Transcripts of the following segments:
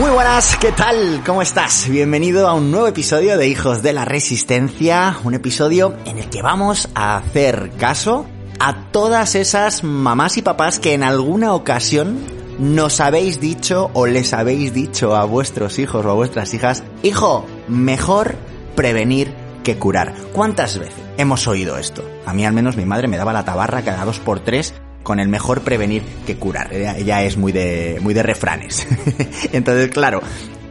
Muy buenas, ¿qué tal? ¿Cómo estás? Bienvenido a un nuevo episodio de Hijos de la Resistencia, un episodio en el que vamos a hacer caso a todas esas mamás y papás que en alguna ocasión nos habéis dicho o les habéis dicho a vuestros hijos o a vuestras hijas, hijo, mejor prevenir que curar. ¿Cuántas veces hemos oído esto? A mí al menos mi madre me daba la tabarra cada dos por tres con el mejor prevenir que curar. Ella, es muy de, muy de refranes. Entonces, claro,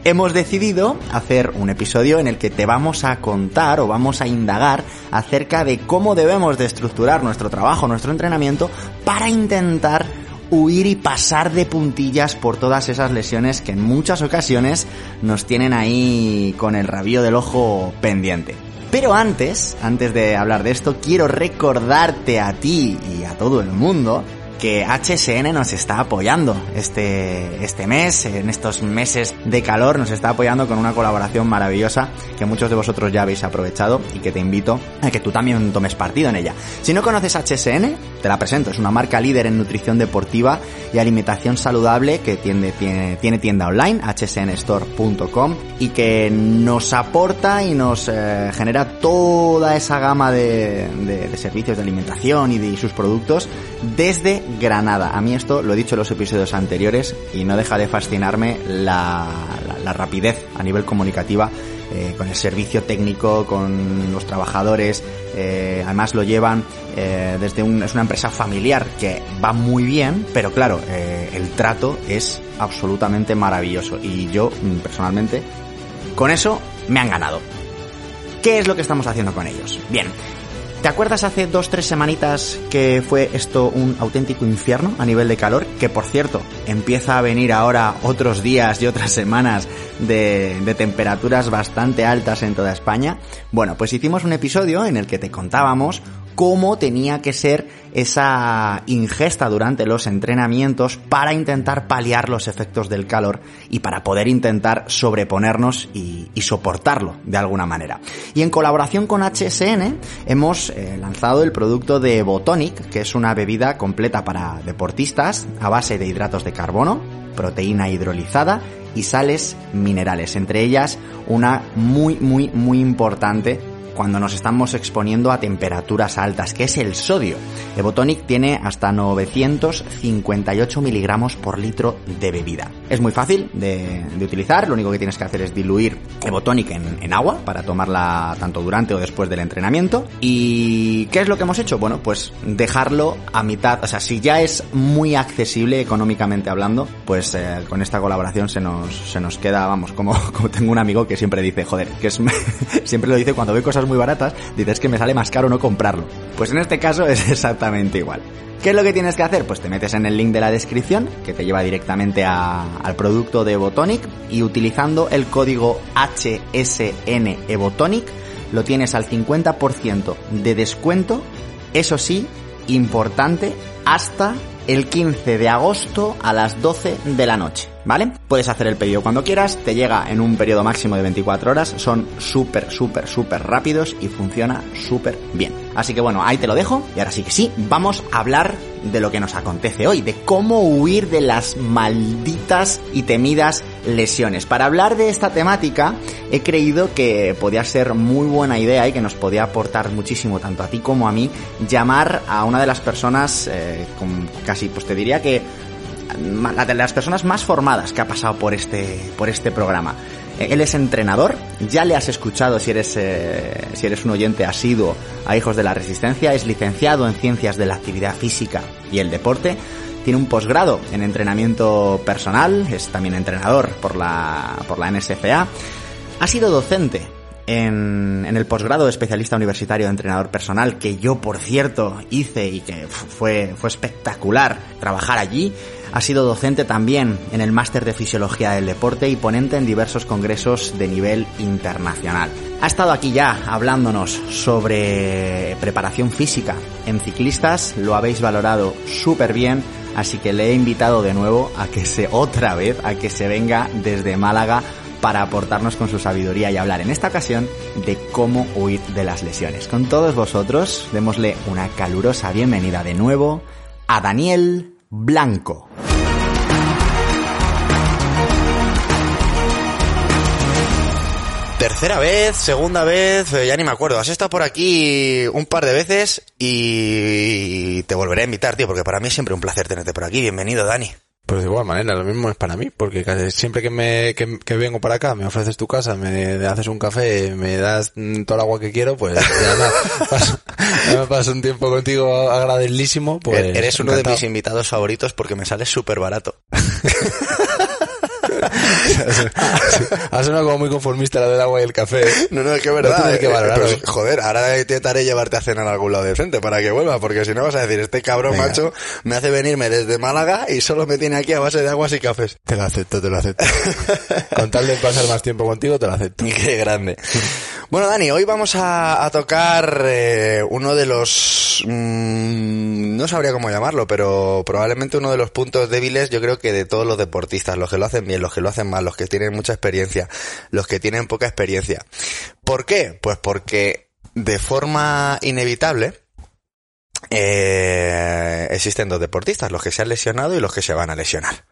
hemos decidido hacer un episodio en el que te vamos a contar o vamos a indagar acerca de cómo debemos de estructurar nuestro trabajo, nuestro entrenamiento, para intentar huir y pasar de puntillas por todas esas lesiones que en muchas ocasiones nos tienen ahí con el rabillo del ojo pendiente. Pero antes, antes de hablar de esto, quiero recordarte a ti y a todo el mundo que HSN nos está apoyando este, este mes, en estos meses de calor, nos está apoyando con una colaboración maravillosa que muchos de vosotros ya habéis aprovechado y que te invito a que tú también tomes partido en ella. Si no conoces HSN, te la presento, es una marca líder en nutrición deportiva y alimentación saludable que tiene, tiene, tienda online, hsnstore.com, y que nos aporta y nos eh, genera toda esa gama de, de, servicios de alimentación y de sus productos desde Granada. A mí esto lo he dicho en los episodios anteriores y no deja de fascinarme la, rapidez a nivel comunicativa eh, con el servicio técnico, con los trabajadores. Eh, además lo llevan eh, desde un, es una empresa familiar que va muy bien, pero claro, el trato es absolutamente maravilloso y yo mm, personalmente con eso me han ganado. ¿Qué es lo que estamos haciendo con ellos? Bien, ¿Te acuerdas hace dos, tres semanitas que fue esto un auténtico infierno a nivel de calor? Que por cierto, empieza a venir ahora otros días y otras semanas de, de, temperaturas bastante altas en toda España. Bueno, pues hicimos un episodio en el que te contábamos cómo tenía que ser esa ingesta durante los entrenamientos para intentar paliar los efectos del calor y para poder intentar sobreponernos y, soportarlo de alguna manera. Y en colaboración con HSN hemos eh, lanzado el producto de Botonic, que es una bebida completa para deportistas a base de hidratos de carbono, proteína hidrolizada y sales minerales, entre ellas una muy muy muy importante cuando nos estamos exponiendo a temperaturas altas, que es el sodio. Evotonic tiene hasta 958 miligramos por litro de bebida. Es muy fácil de, utilizar, lo único que tienes que hacer es diluir Evotonic en, en agua para tomarla tanto durante o después del entrenamiento. ¿Y qué es lo que hemos hecho? Bueno, pues dejarlo a mitad, o sea, si ya es muy accesible económicamente hablando, pues eh, con esta colaboración se nos, se nos queda, vamos, como, como tengo un amigo que siempre dice, joder, que es, siempre lo dice cuando ve cosas muy baratas, dices que me sale más caro no comprarlo. Pues en este caso es exactamente igual. ¿Qué es lo que tienes que hacer? Pues te metes en el link de la descripción, que te lleva directamente al producto de Evotonic, y utilizando el código HSN Evotonic, lo tienes al 50% de descuento, eso sí, importante, hasta el 15 de agosto a las 12 de la noche. ¿vale? Puedes hacer el pedido cuando quieras, te llega en un periodo máximo de 24 horas, son súper, súper, súper rápidos y funciona súper bien. Así que bueno, ahí te lo dejo y ahora sí que sí, vamos a hablar de lo que nos acontece hoy, de cómo huir de las malditas y temidas lesiones. Para hablar de esta temática, he creído que podía ser muy buena idea y que nos podía aportar muchísimo, tanto a ti como a mí, llamar a una de las personas, eh, con casi, pues te diría que la de las personas más formadas que ha pasado por este, por este programa. Él es entrenador, ya le has escuchado si eres, eh, si eres un oyente asiduo a Hijos de la Resistencia, es licenciado en Ciencias de la Actividad Física y el Deporte, tiene un posgrado en entrenamiento personal, es también entrenador por la, por la NSFA, ha sido docente en, en, el posgrado de especialista universitario de entrenador personal, que yo, por cierto, hice y que fue, fue espectacular trabajar allí. Ha sido docente también en el máster de fisiología del deporte y ponente en diversos congresos de nivel internacional. Ha estado aquí ya hablándonos sobre preparación física en ciclistas, lo habéis valorado súper bien, así que le he invitado de nuevo a que se otra vez, a que se venga desde Málaga para aportarnos con su sabiduría y hablar en esta ocasión de cómo huir de las lesiones. Con todos vosotros, démosle una calurosa bienvenida de nuevo a Daniel Blanco. Tercera vez, segunda vez, ya ni me acuerdo. Has estado por aquí un par de veces y te volveré a invitar, tío, porque para mí es siempre un placer tenerte por aquí. Bienvenido, Dani. Pues de igual manera, lo mismo es para mí, porque siempre que me que, que, vengo para acá, me ofreces tu casa, me haces un café, me das todo el agua que quiero, pues ya me paso, ya me paso un tiempo contigo agradabilísimo. Pues, Eres uno encantado. de mis invitados favoritos porque me sales súper barato. ha sonado como muy conformista la del agua y el café. No, no, es que es verdad. No que valorar, pues, joder, ahora intentaré llevarte a cenar a algún lado decente para que vuelva, porque si no vas a decir, este cabrón Venga. macho me hace venirme desde Málaga y solo me tiene aquí a base de aguas y cafés. Te lo acepto, te lo acepto. Con tal de pasar más tiempo contigo, te lo acepto. Qué grande. Bueno, Dani, hoy vamos a, tocar eh, uno de los... Mmm, no sabría cómo llamarlo, pero probablemente uno de los puntos débiles, yo creo que de todos los deportistas, los que lo hacen bien, los que lo hacen mal, los que tienen mucha experiencia, los que tienen poca experiencia. ¿Por qué? Pues porque de forma inevitable eh, existen dos deportistas, los que se han lesionado y los que se van a lesionar.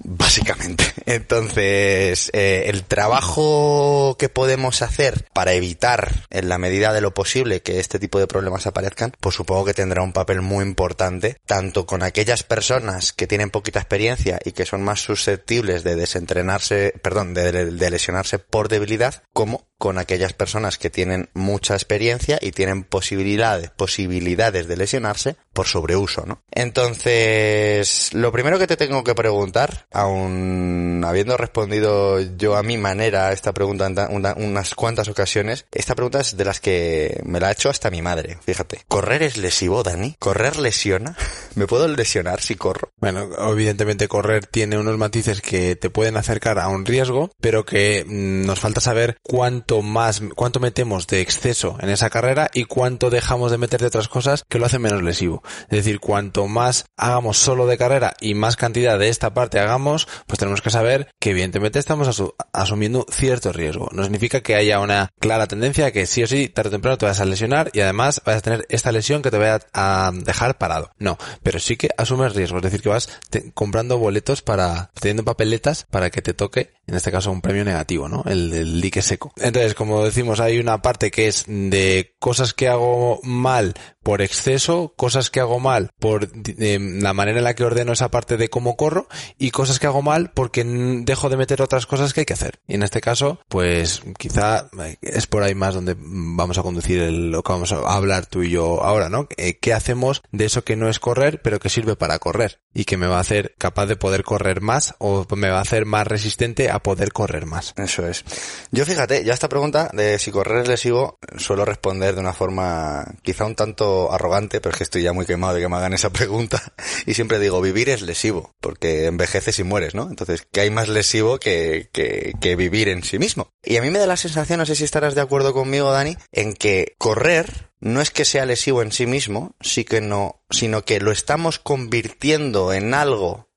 Básicamente. Entonces, eh, el trabajo que podemos hacer para evitar, en la medida de lo posible, que este tipo de problemas aparezcan, pues supongo que tendrá un papel muy importante, tanto con aquellas personas que tienen poquita experiencia y que son más susceptibles de desentrenarse, perdón, de, de lesionarse por debilidad, como con aquellas personas que tienen mucha experiencia y tienen posibilidades, posibilidades de lesionarse por sobreuso, ¿no? Entonces, lo primero que te tengo que preguntar, aun habiendo respondido yo a mi manera a esta pregunta en una, unas cuantas ocasiones, esta pregunta es de las que me la ha hecho hasta mi madre, fíjate. ¿Correr es lesivo, Dani? ¿Correr lesiona? ¿Me puedo lesionar si corro? Bueno, evidentemente correr tiene unos matices que te pueden acercar a un riesgo, pero que mmm, nos falta saber cuánto más, cuánto metemos de exceso en esa carrera y cuánto dejamos de meter de otras cosas que lo hacen menos lesivo. Es decir, cuanto más hagamos solo de carrera y más cantidad de esta parte hagamos, pues tenemos que saber que evidentemente estamos asu asumiendo cierto riesgo. No significa que haya una clara tendencia que sí o sí, tarde o temprano te vas a lesionar y además vas a tener esta lesión que te va a, a dejar parado. No, pero sí que asumes riesgo. Es decir, que vas comprando boletos para, teniendo papeletas para que te toque, en este caso, un premio negativo, ¿no? El del dique seco. Entonces, como decimos, hay una parte que es de cosas que hago mal por exceso, cosas que hago mal por eh, la manera en la que ordeno esa parte de cómo corro y cosas que hago mal porque dejo de meter otras cosas que hay que hacer. Y en este caso, pues quizá eh, es por ahí más donde vamos a conducir el, lo que vamos a hablar tú y yo ahora, ¿no? Eh, ¿Qué hacemos de eso que no es correr, pero que sirve para correr? Y que me va a hacer capaz de poder correr más o me va a hacer más resistente a poder correr más. Eso es. Yo fíjate, ya esta pregunta de si correr es lesivo, suelo responder de una forma quizá un tanto arrogante, pero es que estoy ya muy quemado de que me hagan esa pregunta. Y siempre digo, vivir es lesivo, porque envejeces y mueres, ¿no? Entonces, ¿qué hay más lesivo que, que, que vivir en sí mismo? Y a mí me da la sensación, no sé si estarás de acuerdo conmigo, Dani, en que correr no es que sea lesivo en sí mismo, sí que no, sino que lo estamos convirtiendo en algo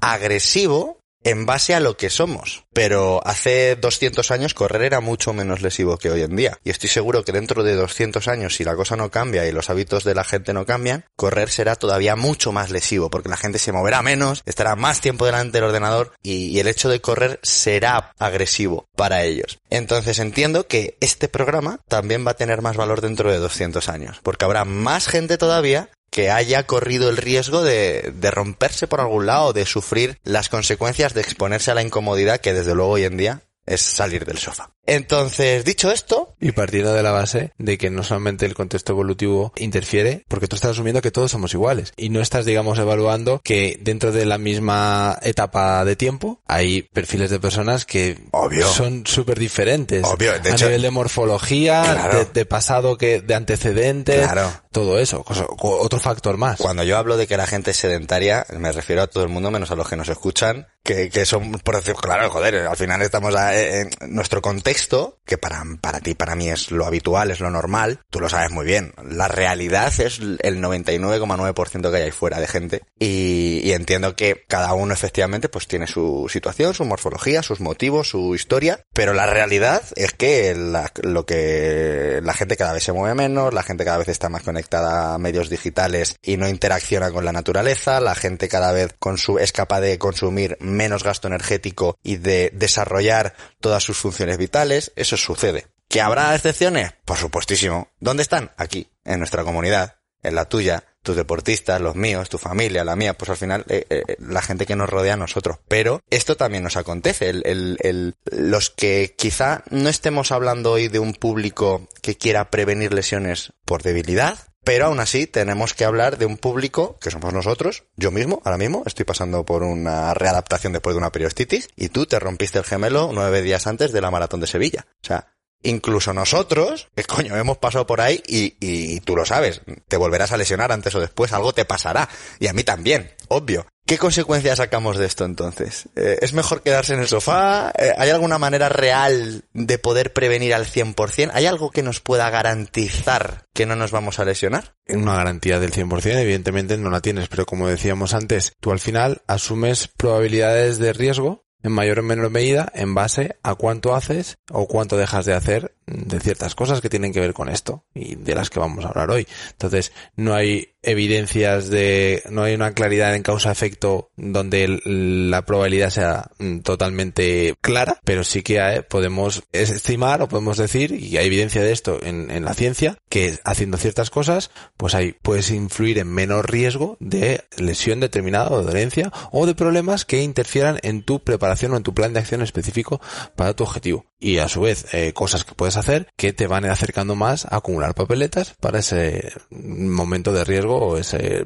agresivo en base a lo que somos. Pero hace 200 años correr era mucho menos lesivo que hoy en día. Y estoy seguro que dentro de 200 años, si la cosa no cambia y los hábitos de la gente no cambian, correr será todavía mucho más lesivo, porque la gente se moverá menos, estará más tiempo delante del ordenador y, el hecho de correr será agresivo para ellos. Entonces entiendo que este programa también va a tener más valor dentro de 200 años, porque habrá más gente todavía que haya corrido el riesgo de, de, romperse por algún lado, de sufrir las consecuencias de exponerse a la incomodidad que desde luego hoy en día es salir del sofá. Entonces, dicho esto, Y partiendo de la base de que no solamente el contexto evolutivo interfiere, porque tú estás asumiendo que todos somos iguales. Y no estás, digamos, evaluando que dentro de la misma etapa de tiempo hay perfiles de personas que Obvio. son súper diferentes. Obvio, de a hecho- nivel de morfología, Claro. de, de pasado que, de antecedentes, Claro. todo eso. cosa- otro factor más. Cuando yo hablo de que la gente es sedentaria, me refiero a todo el mundo menos a los que nos escuchan, que, que son, por decir, claro, joder, al final estamos a- en nuestro contexto, que para, para ti, para mí es lo habitual, es lo normal, tú lo sabes muy bien. La realidad es el 99,9% que hay ahí fuera de gente. Y, entiendo que cada uno efectivamente pues tiene su situación, su morfología, sus motivos, su historia, pero la realidad es que la, lo que la gente cada vez se mueve menos, la gente cada vez está más conectada a medios digitales y no interacciona con la naturaleza, la gente cada vez consu- es capaz de consumir menos gasto energético y de desarrollar todas sus funciones vitales, eso sucede. ¿Que habrá excepciones? Por supuestísimo. ¿Dónde están? Aquí, en nuestra comunidad, en la tuya, tus deportistas, los míos, tu familia, la mía, pues al final eh, eh, la gente que nos rodea a nosotros. Pero esto también nos acontece. El, el, el- los que quizá no estemos hablando hoy de un público que quiera prevenir lesiones por debilidad, pero aún así tenemos que hablar de un público que somos nosotros. Yo mismo, ahora mismo, estoy pasando por una readaptación después de una periostitis y tú te rompiste el gemelo nueve días antes de la maratón de Sevilla. O sea, Incluso nosotros, que coño, hemos pasado por ahí y, y tú lo sabes, te volverás a lesionar antes o después, algo te pasará. Y a mí también, obvio. ¿Qué consecuencias sacamos de esto entonces? Eh, ¿Es mejor quedarse en el sofá? Eh, ¿Hay alguna manera real de poder prevenir al 100%? ¿Hay algo que nos pueda garantizar que no nos vamos a lesionar? una garantía del 100%, evidentemente no la tienes, pero como decíamos antes, tú al final asumes probabilidades de riesgo en mayor o menor medida en base a cuánto haces o cuánto dejas de hacer de ciertas cosas que tienen que ver con esto y de las que vamos a hablar hoy. Entonces, no hay evidencias de, no hay una claridad en causa-efecto donde la probabilidad sea mm, totalmente clara, pero sí que hay- podemos estimar o podemos decir, y hay evidencia de esto en, en la ciencia, que haciendo ciertas cosas, pues hay, puedes influir en menor riesgo de lesión determinada o de dolencia o de problemas que interfieran en tu preparación o en tu plan de acción específico para tu objetivo. Y a su vez, eh, cosas que puedes hacer que te van acercando más a acumular papeletas para ese momento de riesgo o ese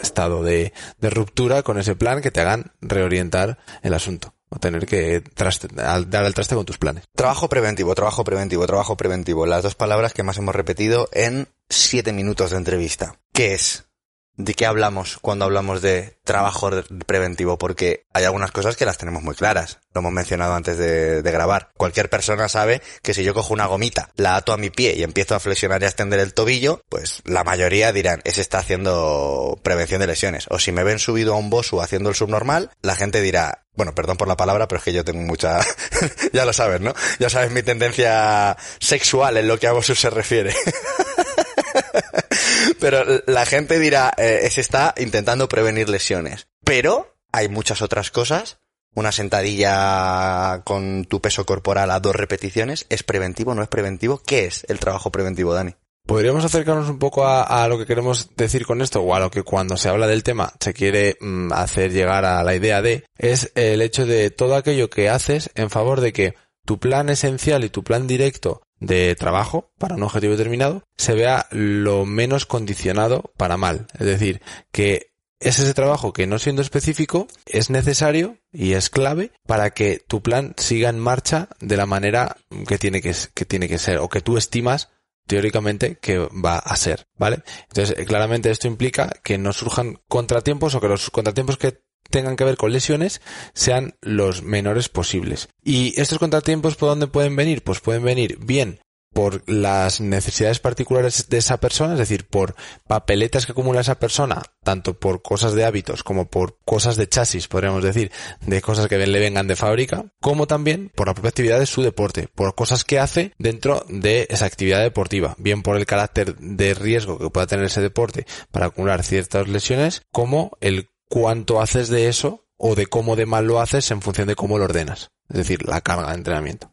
estado de, ruptura con ese plan que te hagan reorientar el asunto o tener que traste- dar el traste con tus planes. Trabajo preventivo, trabajo preventivo, trabajo preventivo. Las dos palabras que más hemos repetido en siete minutos de entrevista. ¿Qué es? ¿De qué hablamos cuando hablamos de trabajo re- preventivo? Porque hay algunas cosas que las tenemos muy claras. Lo hemos mencionado antes de, de grabar. Cualquier persona sabe que si yo cojo una gomita, la ato a mi pie y empiezo a flexionar y a extender el tobillo, pues la mayoría dirán, ese está haciendo prevención de lesiones. O si me ven subido a un bosu haciendo el subnormal, la gente dirá, bueno, perdón por la palabra, pero es que yo tengo mucha, ya lo sabes, ¿no? Ya sabes mi tendencia sexual en lo que a Bosu se refiere. Pero la gente dirá, eh, se está intentando prevenir lesiones. Pero hay muchas otras cosas. Una sentadilla con tu peso corporal a dos repeticiones, ¿es preventivo no es preventivo? ¿Qué es el trabajo preventivo, Dani? Podríamos acercarnos un poco a, lo que queremos decir con esto, o a lo que cuando se habla del tema se quiere mm, hacer llegar a la idea de, es el hecho de todo aquello que haces en favor de que tu plan esencial y tu plan directo de trabajo para un objetivo determinado se vea lo menos condicionado para mal. Es decir, que es ese trabajo que no siendo específico es necesario y es clave para que tu plan siga en marcha de la manera que tiene que, que tiene que ser o que tú estimas teóricamente que va a ser, ¿vale? Entonces, eh, claramente esto implica que no surjan contratiempos o que los contratiempos que tengan que ver con lesiones sean los menores posibles. ¿Y estos contratiempos por dónde pueden venir? Pues pueden venir bien por las necesidades particulares de esa persona, es decir, por papeletas que acumula esa persona, tanto por cosas de hábitos como por cosas de chasis, podríamos decir, de cosas que le vengan de fábrica, como también por la propia actividad de su deporte, por cosas que hace dentro de esa actividad deportiva, bien por el carácter de riesgo que pueda tener ese deporte para acumular ciertas lesiones, como el cuánto haces de eso o de cómo de mal lo haces en función de cómo lo ordenas. Es decir, la carga de entrenamiento.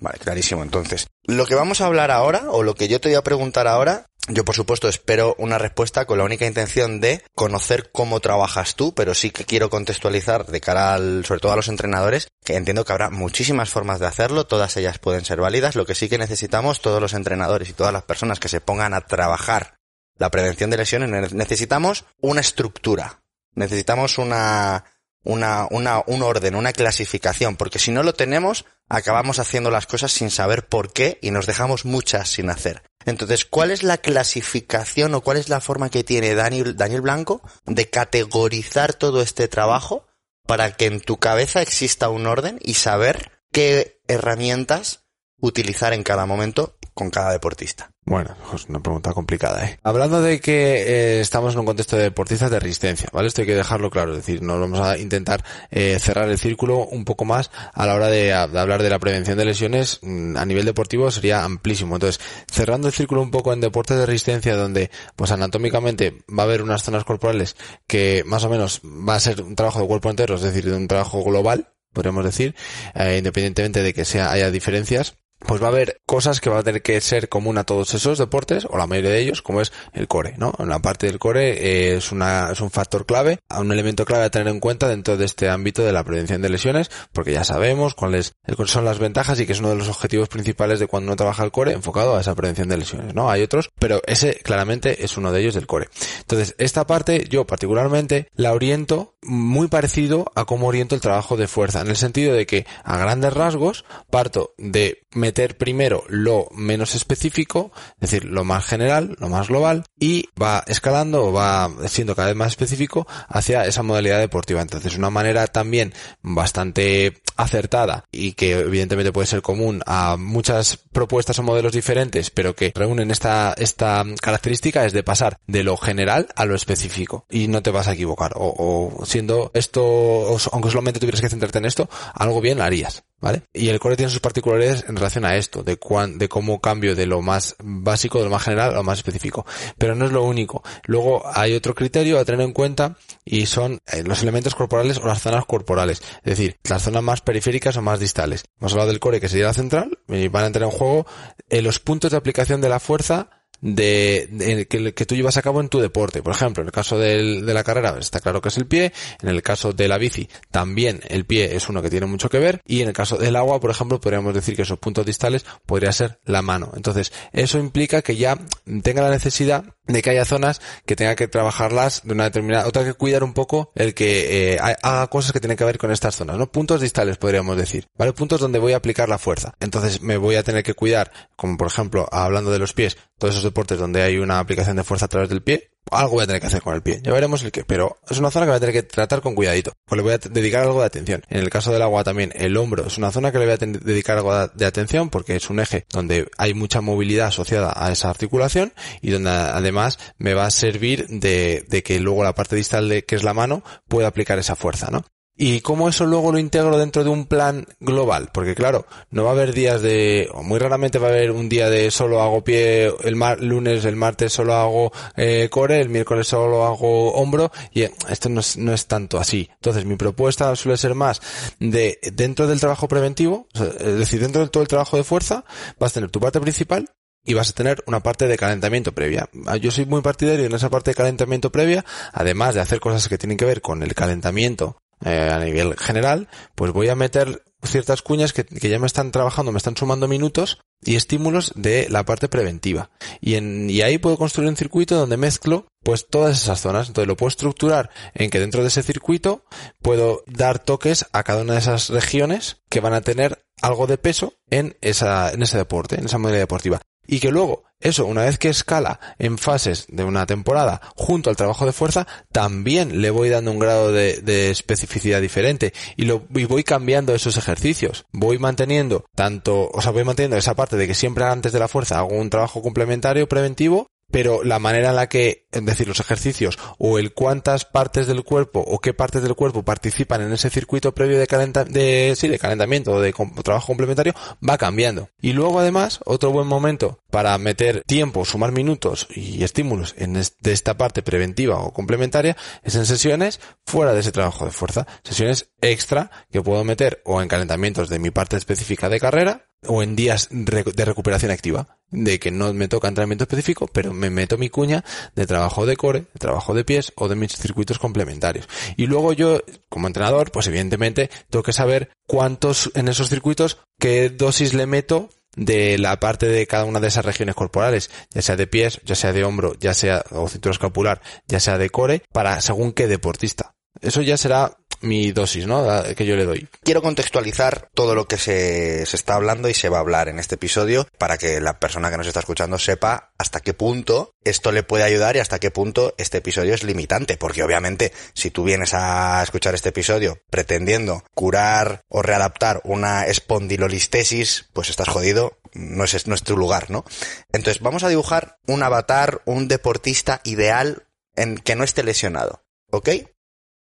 Vale, clarísimo. Entonces, lo que vamos a hablar ahora, o lo que yo te voy a preguntar ahora, Yo, por supuesto, espero una respuesta con la única intención de conocer cómo trabajas tú, pero sí que quiero contextualizar de cara al, sobre todo a los entrenadores, que entiendo que habrá muchísimas formas de hacerlo, todas ellas pueden ser válidas. Lo que sí que necesitamos todos los entrenadores y todas las personas que se pongan a trabajar la prevención de lesiones, necesitamos una estructura. Necesitamos una, una, una, un orden, una clasificación, porque si no lo tenemos, acabamos haciendo las cosas sin saber por qué y nos dejamos muchas sin hacer. Entonces, ¿cuál es la clasificación o cuál es la forma que tiene Daniel, Daniel Blanco de categorizar todo este trabajo para que en tu cabeza exista un orden y saber qué herramientas utilizar en cada momento con cada deportista? Bueno, es una pregunta complicada, ¿eh? Hablando de que eh, estamos en un contexto de deportistas de resistencia, ¿vale? Esto hay que dejarlo claro, es decir, no vamos a intentar eh, cerrar el círculo un poco más a la hora de, hablar de la prevención de lesiones mm, a nivel deportivo sería amplísimo. Entonces, cerrando el círculo un poco en deportes de resistencia donde, pues anatómicamente va a haber unas zonas corporales que más o menos va a ser un trabajo de cuerpo entero, es decir, de un trabajo global, podríamos decir, eh, independientemente de que sea haya diferencias pues va a haber cosas que va a tener que ser común a todos esos deportes, o la mayoría de ellos, como es el core, ¿no? La parte del core eh, es, una, es un factor clave, un elemento clave a tener en cuenta dentro de este ámbito de la prevención de lesiones, porque ya sabemos cuáles son las ventajas y que es uno de los objetivos principales de cuando uno trabaja el core enfocado a esa prevención de lesiones, ¿no? Hay otros, pero ese claramente es uno de ellos del core. Entonces, esta parte yo particularmente la oriento muy parecido a cómo oriento el trabajo de fuerza, en el sentido de que a grandes rasgos parto de meter primero lo menos específico, es decir, lo más general, lo más global, y va escalando o va siendo cada vez más específico hacia esa modalidad deportiva. Entonces, una manera también bastante acertada y que evidentemente puede ser común a muchas propuestas o modelos diferentes, pero que reúnen esta, esta característica es de pasar de lo general a lo específico. Y no te vas a equivocar. O, o siendo esto, aunque solamente tuvieras que centrarte en esto, algo bien harías. ¿Vale? Y el core tiene sus particularidades en relación a esto, de cuán, de cómo cambio de lo más básico, de lo más general a lo más específico. Pero no es lo único. Luego hay otro criterio a tener en cuenta y son eh, los elementos corporales o las zonas corporales. Es decir, las zonas más periféricas o más distales. Hemos hablado del core que sería la central y van a entrar en juego eh, los puntos de aplicación de la fuerza de, que, tú llevas a cabo en tu deporte. Por ejemplo, en el caso de la carrera está claro que es el pie, en el caso de la bici también el pie es uno que tiene mucho que ver y en el caso del agua, por ejemplo, podríamos decir que esos puntos distales podría ser la mano. Entonces, eso implica que ya tenga la necesidad de que haya zonas que tenga que trabajarlas de una determinada, o tenga que cuidar un poco el que eh, haga cosas que tienen que ver con estas zonas, ¿no? Puntos distales podríamos decir, ¿vale? Puntos donde voy a aplicar la fuerza. Entonces me voy a tener que cuidar, como por ejemplo, hablando de los pies, todos esos deportes donde hay una aplicación de fuerza a través del pie, algo voy a tener que hacer con el pie. Ya veremos el qué, pero es una zona que voy a tener que tratar con cuidadito. Pues le voy a dedicar algo de atención. En el caso del agua también, el hombro es una zona que le voy a dedicar algo de atención porque es un eje donde hay mucha movilidad asociada a esa articulación y donde además me va a servir de, de que luego la parte distal de que es la mano pueda aplicar esa fuerza, ¿no? Y cómo eso luego lo integro dentro de un plan global, porque claro, no va a haber días de, o muy raramente va a haber un día de solo hago pie, el lunes, el martes solo hago eh, core, el miércoles solo hago hombro, y eh, esto no es, no es tanto así. Entonces mi propuesta suele ser más de dentro del trabajo preventivo, es decir, dentro de todo el trabajo de fuerza, vas a tener tu parte principal, y vas a tener una parte de calentamiento previa. Yo soy muy partidario en esa parte de calentamiento previa, además de hacer cosas que tienen que ver con el calentamiento eh, a nivel general, pues voy a meter ciertas cuñas que, ya me están trabajando, me están sumando minutos y estímulos de la parte preventiva. Y, en, y ahí puedo construir un circuito donde mezclo pues todas esas zonas. Entonces lo puedo estructurar en que dentro de ese circuito puedo dar toques a cada una de esas regiones que van a tener algo de peso en esa, en ese deporte, en esa modalidad deportiva y que luego eso, una vez que escala en fases de una temporada junto al trabajo de fuerza, también le voy dando un grado de, especificidad diferente y, lo, y voy cambiando esos ejercicios. Voy manteniendo tanto, o sea, voy manteniendo esa parte de que siempre antes de la fuerza hago un trabajo complementario preventivo pero la manera en la que, es decir, los ejercicios o el cuántas partes del cuerpo o qué partes del cuerpo participan en ese circuito previo de, calenta de, sí, de calentamiento o de trabajo complementario va cambiando. Y luego además, otro buen momento para meter tiempo, sumar minutos y estímulos en de esta parte preventiva o complementaria es en sesiones fuera de ese trabajo de fuerza, sesiones extra que puedo meter o en calentamientos de mi parte específica de carrera o en días de recuperación activa, de que no me toca entrenamiento específico, pero me meto mi cuña de trabajo de core, de trabajo de pies o de mis circuitos complementarios. Y luego yo, como entrenador, pues evidentemente tengo que saber cuántos en esos circuitos, qué dosis le meto de la parte de cada una de esas regiones corporales, ya sea de pies, ya sea de hombro, ya sea o cintura escapular, ya sea de core, para según qué deportista. Eso ya será mi dosis, ¿no? que yo le doy. Quiero contextualizar todo lo que se, se, está hablando y se va a hablar en este episodio para que la persona que nos está escuchando sepa hasta qué punto esto le puede ayudar y hasta qué punto este episodio es limitante. Porque obviamente, si tú vienes a escuchar este episodio pretendiendo curar o readaptar una espondilolistesis, pues estás jodido. No es, no es tu lugar, ¿no? Entonces, vamos a dibujar un avatar, un deportista ideal en que no esté lesionado. ¿Ok?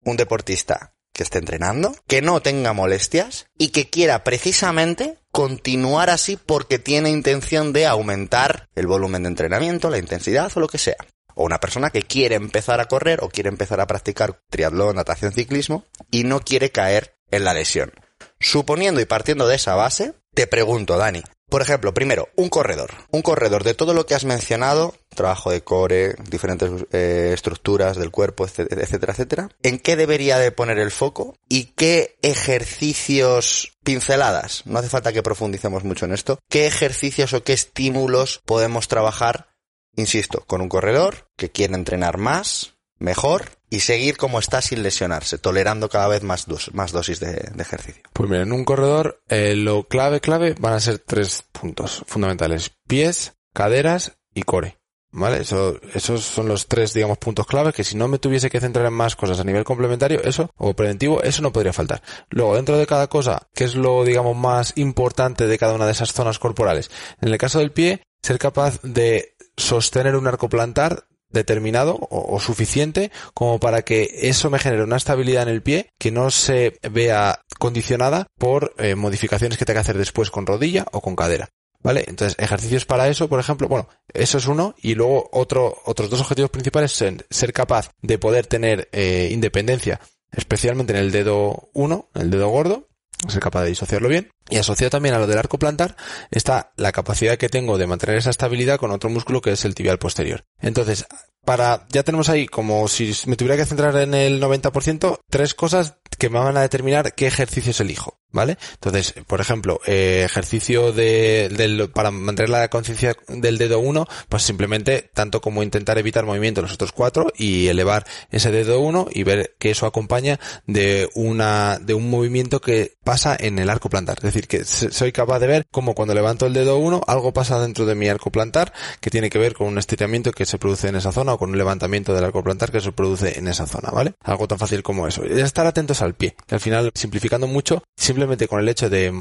Un deportista que esté entrenando, que no tenga molestias y que quiera precisamente continuar así porque tiene intención de aumentar el volumen de entrenamiento, la intensidad o lo que sea. O una persona que quiere empezar a correr o quiere empezar a practicar triatlón, natación, ciclismo y no quiere caer en la lesión. Suponiendo y partiendo de esa base, te pregunto, Dani, por ejemplo, primero, un corredor. Un corredor de todo lo que has mencionado, trabajo de core, diferentes eh, estructuras del cuerpo, etcétera, etcétera. ¿En qué debería de poner el foco? ¿Y qué ejercicios pinceladas? No hace falta que profundicemos mucho en esto. ¿Qué ejercicios o qué estímulos podemos trabajar, insisto, con un corredor que quiere entrenar más, mejor y seguir como está sin lesionarse, tolerando cada vez más, más dosis de, ejercicio. Pues mira, en un corredor eh, lo clave, clave van a ser tres puntos fundamentales. Pies, caderas y core. ¿Vale? Eso, esos son los tres, digamos, puntos claves que si no me tuviese que centrar en más cosas a nivel complementario, eso, o preventivo, eso no podría faltar. Luego, dentro de cada cosa, ¿qué es lo, digamos, más importante de cada una de esas zonas corporales? En el caso del pie, ser capaz de sostener un arco plantar determinado o, suficiente como para que eso me genere una estabilidad en el pie que no se vea condicionada por eh, modificaciones que tenga que hacer después con rodilla o con cadera. ¿Vale? Entonces, ejercicios para eso, por ejemplo, bueno, eso es uno, y luego otro, otros dos objetivos principales son ser capaz de poder tener eh, independencia, especialmente en el dedo 1, el dedo gordo, ser capaz de disociarlo bien. Y asociado también a lo del arco plantar está la capacidad que tengo de mantener esa estabilidad con otro músculo que es el tibial posterior. Entonces, para, ya tenemos ahí como si me tuviera que centrar en el 90%, tres cosas que me van a determinar qué ejercicios elijo. ¿Vale? Entonces, por ejemplo, eh, ejercicio de, del, para mantener la conciencia del dedo 1, pues simplemente tanto como intentar evitar movimiento en los otros cuatro y elevar ese dedo 1 y ver que eso acompaña de una, de un movimiento que pasa en el arco plantar. Es decir, que soy capaz de ver como cuando levanto el dedo 1, algo pasa dentro de mi arco plantar que tiene que ver con un estiramiento que se produce en esa zona con un levantamiento del arco plantar que se produce en esa zona, ¿vale? Algo tan fácil como eso. Y estar atentos al pie, que al final, simplificando mucho, simplemente con el hecho de eh,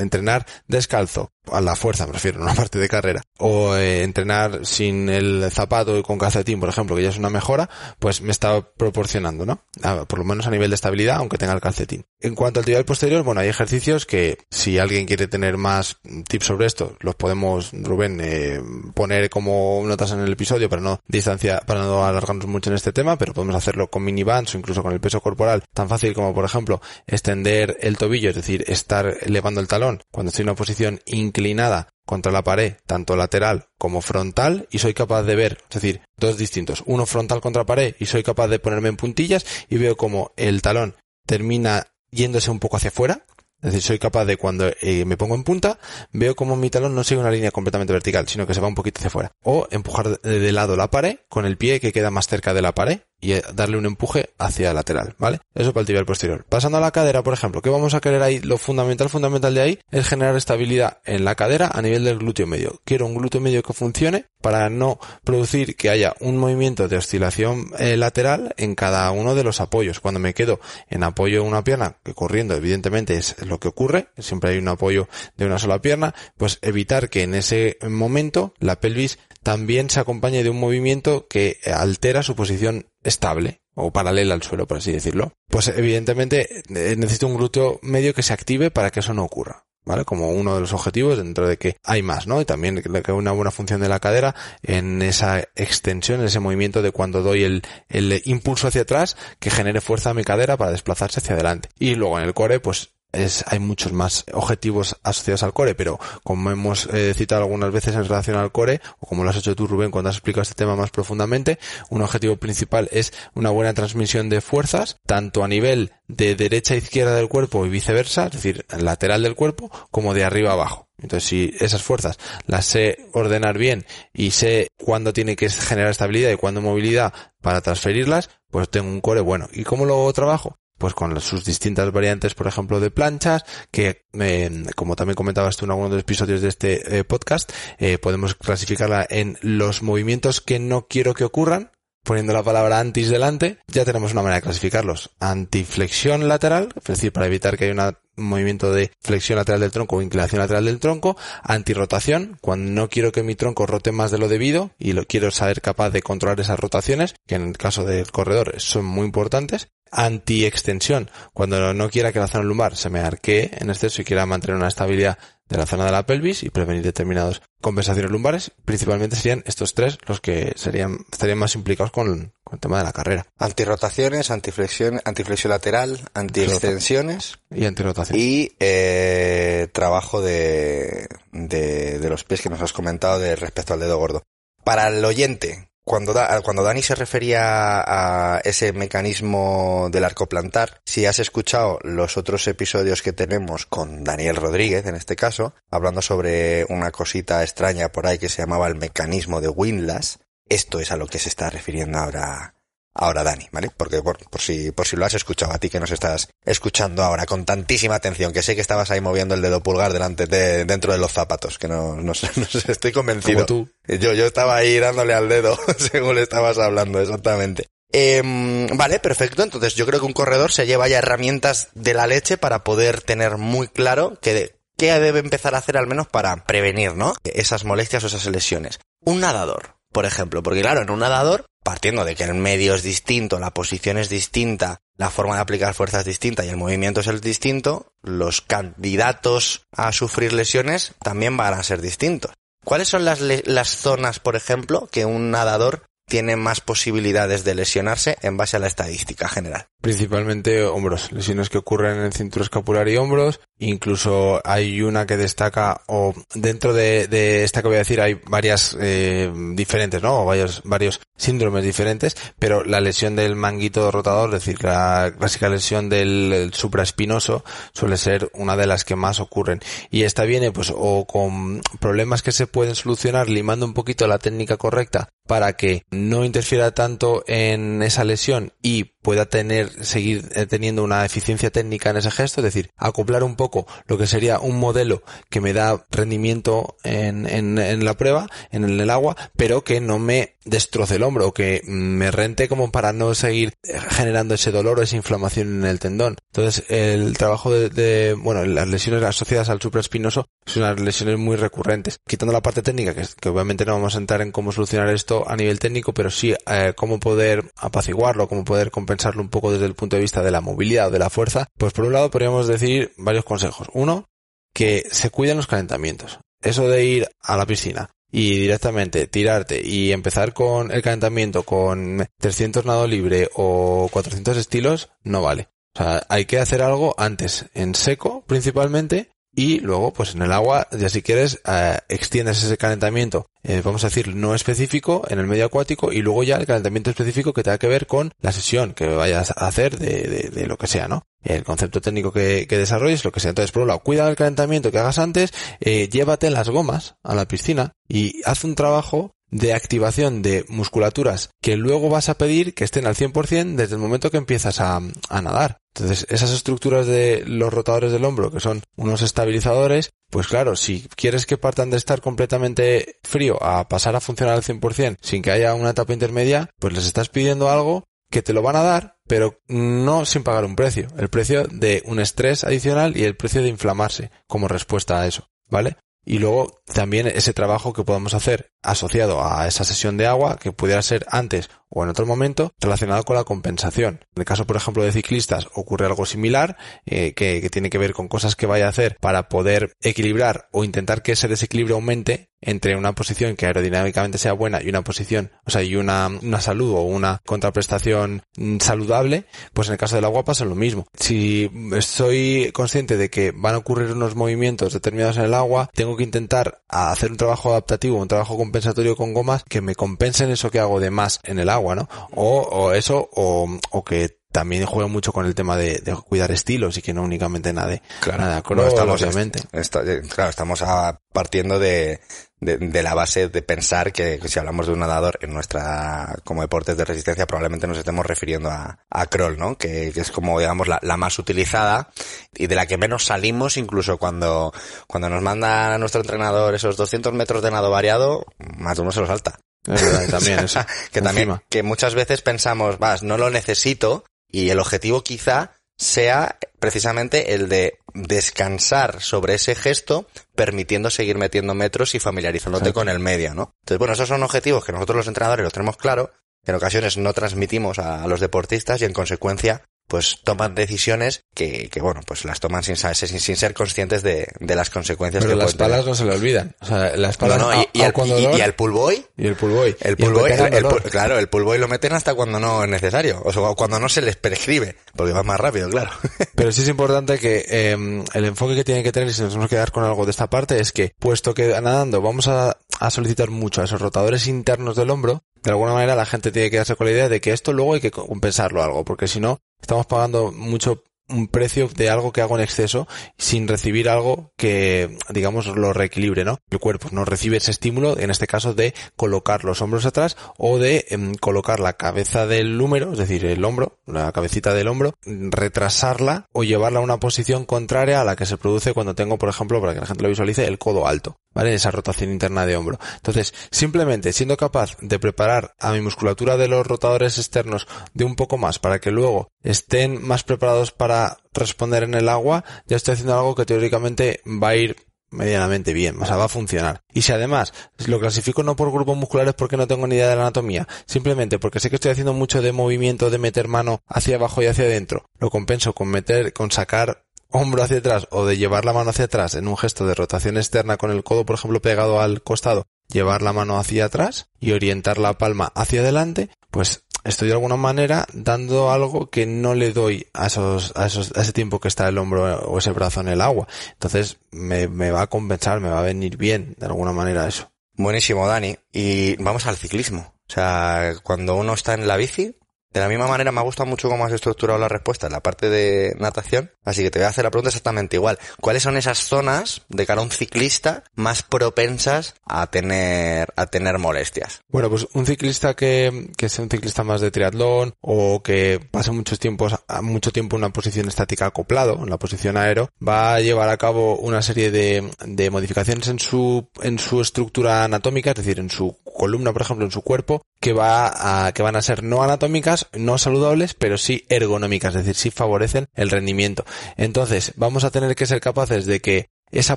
entrenar descalzo, a la fuerza me refiero, una parte de carrera, o eh, entrenar sin el zapato y con calcetín, por ejemplo, que ya es una mejora, pues me está proporcionando, ¿no? por lo menos a nivel de estabilidad, aunque tenga el calcetín. En cuanto al tibial posterior, bueno, hay ejercicios que si alguien quiere tener más tips sobre esto, los podemos, Rubén, eh, poner como notas en el episodio para no distancia, para no alargarnos mucho en este tema, pero podemos hacerlo con minibands o incluso con el peso corporal, tan fácil como, por ejemplo, extender el tobillo, es decir, estar elevando el talón cuando estoy en una posición inclinada contra la pared, tanto lateral como frontal, y soy capaz de ver, es decir, dos distintos, uno frontal contra pared, y soy capaz de ponerme en puntillas y veo como el talón termina yéndose un poco hacia afuera, es decir, soy capaz de cuando eh, me pongo en punta, veo como mi talón no sigue una línea completamente vertical, sino que se va un poquito hacia afuera. O empujar de lado la pared con el pie que queda más cerca de la pared y eh, darle un empuje hacia lateral, ¿vale? Eso para el tibial posterior. Pasando a la cadera, por ejemplo, ¿qué vamos a querer ahí? Lo fundamental, fundamental de ahí es generar estabilidad en la cadera a nivel del glúteo medio. Quiero un glúteo medio que funcione para no producir que haya un movimiento de oscilación eh, lateral en cada uno de los apoyos. Cuando me quedo en apoyo de una pierna, que corriendo evidentemente es lo que ocurre, siempre hay un apoyo de una sola pierna, pues evitar que en ese momento la pelvis también se acompañe de un movimiento que altera su posición estable o paralela al suelo, por así decirlo. Pues evidentemente eh, necesito un glúteo medio que se active para que eso no ocurra. ¿vale? Como uno de los objetivos dentro de que hay más, ¿no? Y también que una buena función de la cadera en esa extensión, en ese movimiento de cuando doy el, el impulso hacia atrás que genere fuerza a mi cadera para desplazarse hacia adelante. Y luego en el core, pues es, hay muchos más objetivos asociados al core, pero como hemos eh, citado algunas veces en relación al core, o como lo has hecho tú Rubén cuando has explicado este tema más profundamente, un objetivo principal es una buena transmisión de fuerzas, tanto a nivel de derecha a izquierda del cuerpo y viceversa, es decir, lateral del cuerpo, como de arriba a abajo. Entonces, si esas fuerzas las sé ordenar bien y sé cuándo tiene que generar estabilidad y cuándo movilidad para transferirlas, pues tengo un core bueno. ¿Y cómo lo trabajo? Pues con sus distintas variantes, por ejemplo, de planchas, que eh, como también comentabas tú en alguno de los episodios de este eh, podcast, eh, podemos clasificarla en los movimientos que no quiero que ocurran, poniendo la palabra antis delante, ya tenemos una manera de clasificarlos. Antiflexión lateral, es decir, para evitar que haya un movimiento de flexión lateral del tronco o inclinación lateral del tronco. Antirrotación, cuando no quiero que mi tronco rote más de lo debido y lo quiero saber capaz de controlar esas rotaciones, que en el caso del corredor son muy importantes anti-extensión, cuando no quiera que la zona lumbar se me arquee en exceso y quiera mantener una estabilidad de la zona de la pelvis y prevenir determinadas compensaciones lumbares, principalmente serían estos tres los que serían, estarían más implicados con, el tema de la carrera. Antirrotaciones, antiflexión, antiflexión lateral, antiextensiones y antirrotación. Y eh, trabajo de, de, de los pies que nos has comentado de respecto al dedo gordo. Para el oyente cuando, Dani se refería a ese mecanismo del arco plantar, si has escuchado los otros episodios que tenemos con Daniel Rodríguez, en este caso, hablando sobre una cosita extraña por ahí que se llamaba el mecanismo de Windlass, esto es a lo que se está refiriendo ahora ahora Dani, ¿vale? Porque por, si, por si lo has escuchado a ti que nos estás escuchando ahora con tantísima atención, que sé que estabas ahí moviendo el dedo pulgar delante de, dentro de los zapatos, que no, no, estoy convencido. tú. Yo, yo estaba ahí dándole al dedo según le estabas hablando, exactamente. Em, vale, perfecto. Entonces yo creo que un corredor se lleva ya herramientas de la leche para poder tener muy claro que qué debe empezar a hacer al menos para prevenir, ¿no? Esas molestias o esas lesiones. Un nadador, por ejemplo, porque claro, en un nadador partiendo de que el medio es distinto, la posición es distinta, la forma de aplicar fuerza es distinta y el movimiento es el distinto, los candidatos a sufrir lesiones también van a ser distintos. ¿Cuáles son las, las zonas, por ejemplo, que un nadador tiene más posibilidades de lesionarse en base a la estadística general? Principalmente hombros, lesiones que ocurren en el cinturón escapular y hombros. Incluso hay una que destaca, o dentro de, esta que voy a decir hay varias eh, diferentes, ¿no? O varios, varios síndromes diferentes, pero la lesión del manguito rotador, es decir, la clásica lesión del supraespinoso, suele ser una de las que más ocurren. Y esta viene, pues, o con problemas que se pueden solucionar limando un poquito la técnica correcta para que no interfiera tanto en esa lesión y pueda tener, seguir eh, teniendo una eficiencia técnica en ese gesto, es decir, acoplar un poco lo que sería un modelo que me da rendimiento en, en, la prueba, en el agua, pero que no me destroce el hombro que me rente como para no seguir generando ese dolor o esa inflamación en el tendón. Entonces, el trabajo de, bueno, las lesiones asociadas al supraespinoso son unas lesiones muy recurrentes. Quitando la parte técnica, que, obviamente no vamos a entrar en cómo solucionar esto a nivel técnico, pero sí eh, cómo poder apaciguarlo, cómo poder compensarlo un poco desde el punto de vista de la movilidad o de la fuerza. Pues por un lado podríamos decir varios consejos. Uno, que se cuiden los calentamientos. Eso de ir a la piscina y directamente tirarte y empezar con el calentamiento con 300 nado libre o 400 estilos no vale. O sea, hay que hacer algo antes en seco principalmente y luego pues en el agua ya si quieres eh, extiendes ese calentamiento eh, vamos a decir no específico en el medio acuático y luego ya el calentamiento específico que tenga que ver con la sesión que vayas a hacer de, de, lo que sea no el concepto técnico que, que, desarrolles lo que sea entonces por un lado cuida el calentamiento que hagas antes eh, llévate las gomas a la piscina y haz un trabajo de activación de musculaturas que luego vas a pedir que estén al 100% desde el momento que empiezas a, a nadar. Entonces, esas estructuras de los rotadores del hombro, que son unos estabilizadores, pues claro, si quieres que partan de estar completamente frío a pasar a funcionar al 100% sin que haya una etapa intermedia, pues les estás pidiendo algo que te lo van a dar, pero no sin pagar un precio. El precio de un estrés adicional y el precio de inflamarse como respuesta a eso, ¿vale? Y luego también ese trabajo que podamos hacer asociado a esa sesión de agua, que pudiera ser antes o en otro momento relacionado con la compensación. En el caso, por ejemplo, de ciclistas ocurre algo similar, eh, que, que tiene que ver con cosas que vaya a hacer para poder equilibrar o intentar que ese desequilibrio aumente entre una posición que aerodinámicamente sea buena y una posición, o sea, y una, una salud o una contraprestación mm, saludable, pues en el caso del agua pasa lo mismo. Si estoy consciente de que van a ocurrir unos movimientos determinados en el agua, tengo que intentar hacer un trabajo adaptativo, un trabajo compensatorio con gomas que me compensen eso que hago de más en el agua, ¿no? O, o eso, o, o que también juega mucho con el tema de, de, cuidar estilos y que no únicamente nada de, claro. nada no, estamos, obviamente. Está, claro, estamos a, partiendo de, de, de, la base de pensar que, que, si hablamos de un nadador en nuestra, como deportes de resistencia, probablemente nos estemos refiriendo a, a crawl, ¿no? Que, que es como, digamos, la, la, más utilizada y de la que menos salimos incluso cuando, cuando nos manda a nuestro entrenador esos 200 metros de nado variado, más de uno se lo salta. Verdad, también eso. que también, que muchas veces pensamos, vas, no lo necesito, y el objetivo quizá sea precisamente el de descansar sobre ese gesto, permitiendo seguir metiendo metros y familiarizándote Exacto. con el medio, ¿no? Entonces, bueno, esos son objetivos que nosotros los entrenadores los tenemos claro, que en ocasiones no transmitimos a, a los deportistas y en consecuencia pues toman decisiones que, que bueno, pues las toman sin, sin, sin ser conscientes de, de, las consecuencias Pero que las palas no se le olvidan. O sea, las palas no, no, y, y, el, y, y, el pull boy. Y el pull boy. El pull boy, el, el, claro, el pull boy lo meten hasta cuando no es necesario. O sea, cuando no se les prescribe. Porque va más rápido, claro. Pero sí es importante que eh, el enfoque que tienen que tener, y si nos vamos a quedar con algo de esta parte, es que, puesto que nadando vamos a, a solicitar mucho a esos rotadores internos del hombro, de alguna manera la gente tiene que darse con la idea de que esto luego hay que compensarlo algo, porque si no, estamos pagando mucho un precio de algo que hago en exceso sin recibir algo que, digamos, lo reequilibre, ¿no? El cuerpo no recibe ese estímulo, en este caso, de colocar los hombros atrás o de eh, colocar la cabeza del húmero, es decir, el hombro, la cabecita del hombro, retrasarla o llevarla a una posición contraria a la que se produce cuando tengo, por ejemplo, para que la gente lo visualice, el codo alto, ¿vale? Esa rotación interna de hombro. Entonces, simplemente siendo capaz de preparar a mi musculatura de los rotadores externos de un poco más para que luego estén más preparados para responder en el agua, ya estoy haciendo algo que teóricamente va a ir medianamente bien, o sea, va a funcionar. Y si además lo clasifico no por grupos musculares porque no tengo ni idea de la anatomía, simplemente porque sé que estoy haciendo mucho de movimiento de meter mano hacia abajo y hacia adentro, lo compenso con meter, con sacar hombro hacia atrás o de llevar la mano hacia atrás en un gesto de rotación externa con el codo, por ejemplo, pegado al costado, llevar la mano hacia atrás y orientar la palma hacia adelante, pues estoy de alguna manera dando algo que no le doy a esos, a esos, a ese tiempo que está el hombro o ese brazo en el agua. Entonces me, me va a compensar, me va a venir bien de alguna manera eso. Buenísimo, Dani. Y vamos al ciclismo. O sea, cuando uno está en la bici, de la misma manera me gusta mucho cómo has estructurado la respuesta en la parte de natación, así que te voy a hacer la pregunta exactamente igual. ¿Cuáles son esas zonas de cara a un ciclista más propensas a tener a tener molestias? Bueno, pues un ciclista que, que sea un ciclista más de triatlón o que pase muchos tiempos mucho tiempo en una posición estática acoplado, en la posición aero, va a llevar a cabo una serie de, de modificaciones en su en su estructura anatómica, es decir, en su columna, por ejemplo, en su cuerpo, que va a que van a ser no anatómicas no saludables, pero sí ergonómicas, es decir, sí favorecen el rendimiento. Entonces, vamos a tener que ser capaces de que esa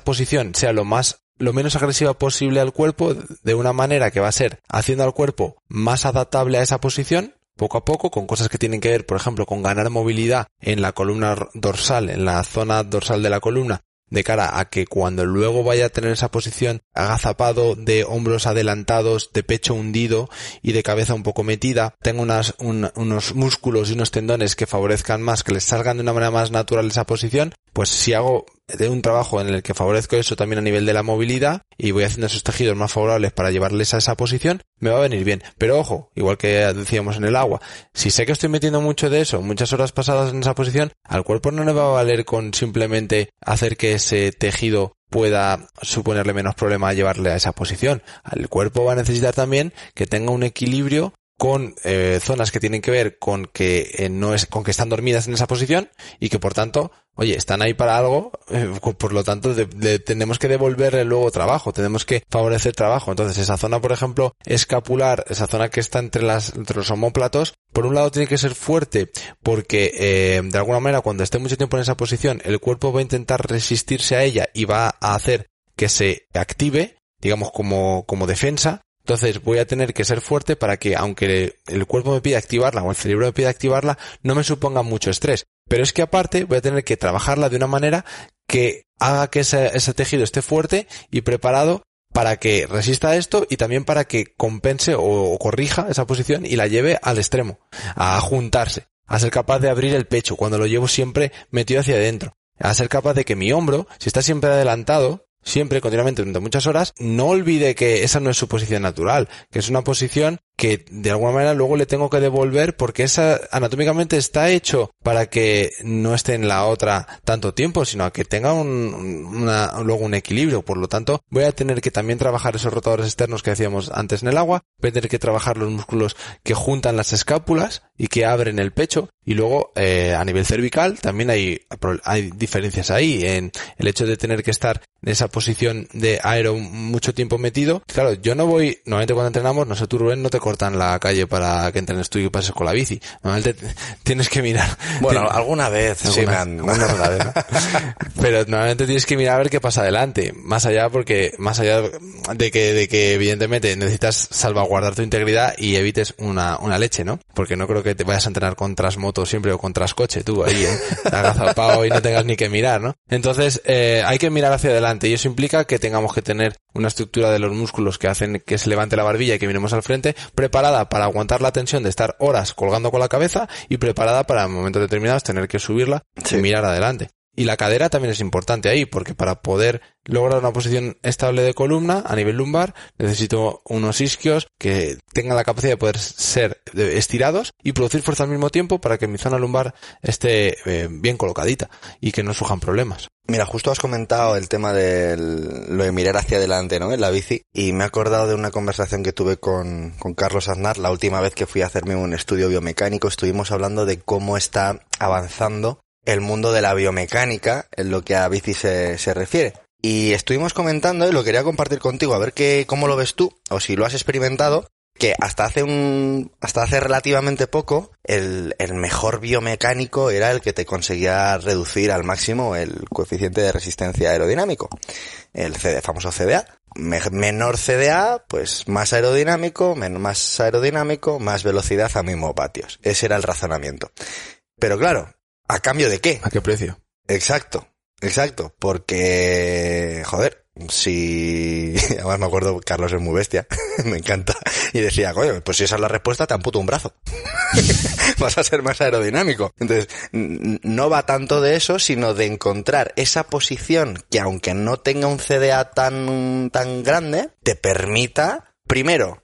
posición sea lo más lo menos agresiva posible al cuerpo de una manera que va a ser haciendo al cuerpo más adaptable a esa posición poco a poco con cosas que tienen que ver, por ejemplo, con ganar movilidad en la columna dorsal, en la zona dorsal de la columna de cara a que cuando luego vaya a tener esa posición agazapado de hombros adelantados, de pecho hundido y de cabeza un poco metida, tenga unos músculos y unos tendones que favorezcan más, que les salgan de una manera más natural esa posición, pues si hago de un trabajo en el que favorezco eso también a nivel de la movilidad y voy haciendo esos tejidos más favorables para llevarles a esa posición, me va a venir bien. Pero ojo, igual que decíamos en el agua, si sé que estoy metiendo mucho de eso, muchas horas pasadas en esa posición, al cuerpo no le va a valer con simplemente hacer que ese tejido pueda suponerle menos problema a llevarle a esa posición. Al cuerpo va a necesitar también que tenga un equilibrio con eh, zonas que tienen que ver con que eh, no es con que están dormidas en esa posición y que por tanto oye están ahí para algo eh, por lo tanto tenemos que devolverle luego trabajo tenemos que favorecer trabajo. Entonces esa zona por ejemplo escapular esa zona que está entre las entre los homóplatos por un lado tiene que ser fuerte porque eh, de alguna manera cuando esté mucho tiempo en esa posición el cuerpo va a intentar resistirse a ella y va a hacer que se active digamos como como defensa Entonces voy a tener que ser fuerte para que, aunque el cuerpo me pida activarla o el cerebro me pida activarla, no me suponga mucho estrés. Pero es que aparte voy a tener que trabajarla de una manera que haga que ese, tejido esté fuerte y preparado para que resista esto y también para que compense o, corrija esa posición y la lleve al extremo, a juntarse, a ser capaz de abrir el pecho cuando lo llevo siempre metido hacia adentro, a ser capaz de que mi hombro, si está siempre adelantado, siempre, continuamente, durante muchas horas, no olvide que esa no es su posición natural, que es una posición que de alguna manera luego le tengo que devolver porque esa anatómicamente está hecho para que no esté en la otra tanto tiempo, sino a que tenga un, una, luego un equilibrio. Por lo tanto, voy a tener que también trabajar esos rotadores externos que hacíamos antes en el agua, voy a tener que trabajar los músculos que juntan las escápulas y que abren el pecho. Y luego, eh, a nivel cervical, también hay, hay diferencias ahí en el hecho de tener que estar en esa posición de aero mucho tiempo metido. Claro, yo no voy, normalmente cuando entrenamos, no sé tú Rubén, no te cortan la calle para que entrenes tú y pases con la bici. Normalmente tienes que mirar. Bueno, alguna vez, sí, me han, Pero normalmente tienes que mirar a ver qué pasa adelante. Más allá porque, más allá de que, de que evidentemente necesitas salvaguardar tu integridad y evites una, una leche, ¿no? Porque no creo que te vayas a entrenar con moto siempre o con coche tú ahí, ¿eh? agazapado y no tengas ni que mirar, ¿no? Entonces, eh, hay que mirar hacia adelante y eso implica que tengamos que tener una estructura de los músculos que hacen que se levante la barbilla y que miremos al frente, preparada para aguantar la tensión de estar horas colgando con la cabeza y preparada para en momentos determinados tener que subirla y mirar adelante. Y la cadera también es importante ahí, porque para poder lograr una posición estable de columna a nivel lumbar, necesito unos isquios que tengan la capacidad de poder ser estirados y producir fuerza al mismo tiempo para que mi zona lumbar esté eh, bien colocadita y que no surjan problemas. Mira, justo has comentado el tema de lo de mirar hacia adelante, ¿no? En la bici. Y me he acordado de una conversación que tuve con, con Carlos Aznar la última vez que fui a hacerme un estudio biomecánico. Estuvimos hablando de cómo está avanzando el mundo de la biomecánica en lo que a bici se, se refiere. Y estuvimos comentando y lo quería compartir contigo, a ver qué, cómo lo ves tú, o si lo has experimentado, que hasta hace un, hasta hace relativamente poco, el, el mejor biomecánico era el que te conseguía reducir al máximo el coeficiente de resistencia aerodinámico. El CD, famoso CDA. menor CDA, pues más aerodinámico, más aerodinámico, más velocidad a mismo vatios. Ese era el razonamiento. Pero claro, ¿A cambio de qué? ¿A qué precio? Exacto, exacto, porque, joder, si, además me acuerdo, Carlos es muy bestia, me encanta, y decía, coño, pues si esa es la respuesta, te amputo un brazo. Vas a ser más aerodinámico. Entonces, no va tanto de eso, sino de encontrar esa posición que aunque no tenga un CDA tan, tan grande, te permita, primero,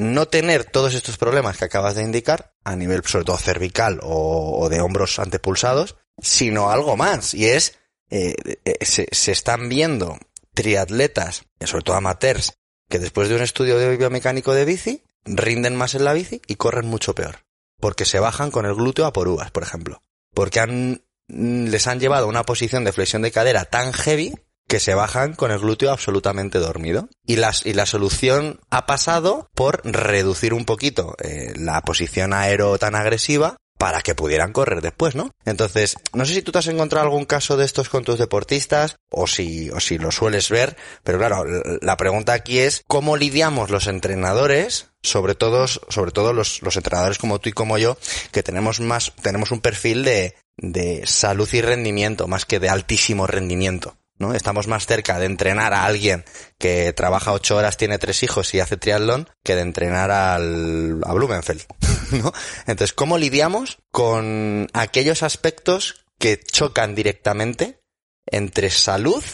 no tener todos estos problemas que acabas de indicar, a nivel sobre todo cervical o, de hombros antepulsados, sino algo más, y es, eh, eh, se, se, están viendo triatletas, sobre todo amateurs, que después de un estudio de biomecánico de bici, rinden más en la bici y corren mucho peor. Porque se bajan con el glúteo a por uvas, por ejemplo. Porque han, les han llevado a una posición de flexión de cadera tan heavy que se bajan con el glúteo absolutamente dormido. Y, las, y la solución ha pasado por reducir un poquito eh, la posición aero tan agresiva para que pudieran correr después, ¿no? Entonces, no sé si tú te has encontrado algún caso de estos con tus deportistas o si, o si lo sueles ver, pero claro, la pregunta aquí es cómo lidiamos los entrenadores, sobre todo, sobre todo los, los entrenadores como tú y como yo, que tenemos más, tenemos un perfil de, de salud y rendimiento más que de altísimo rendimiento. ¿No? Estamos más cerca de entrenar a alguien que trabaja ocho horas, tiene tres hijos y hace triatlón que de entrenar al, a Blumenfeld, ¿no? Entonces, ¿cómo lidiamos con aquellos aspectos que chocan directamente entre salud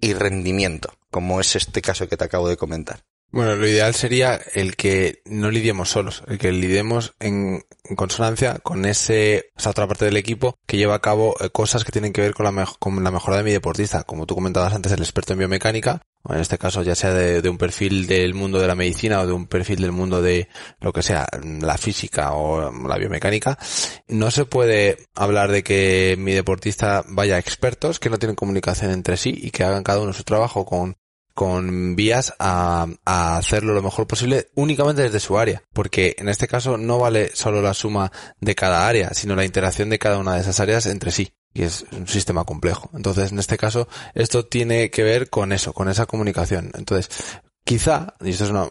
y rendimiento? Como es este caso que te acabo de comentar. Bueno, lo ideal sería el que no lidiemos solos, el que lidiemos en, consonancia con ese, esa otra parte del equipo que lleva a cabo eh, cosas que tienen que ver con la, con la mejora de mi deportista. Como tú comentabas antes, el experto en biomecánica, o en este caso ya sea de, un perfil del mundo de la medicina o de un perfil del mundo de lo que sea, la física o la biomecánica, no se puede hablar de que mi deportista vaya a expertos que no tienen comunicación entre sí y que hagan cada uno su trabajo con con vías a, hacerlo lo mejor posible únicamente desde su área, porque en este caso no vale solo la suma de cada área, sino la interacción de cada una de esas áreas entre sí. Y es un sistema complejo. Entonces, en este caso, esto tiene que ver con eso, con esa comunicación. Entonces, quizá, y esto es una,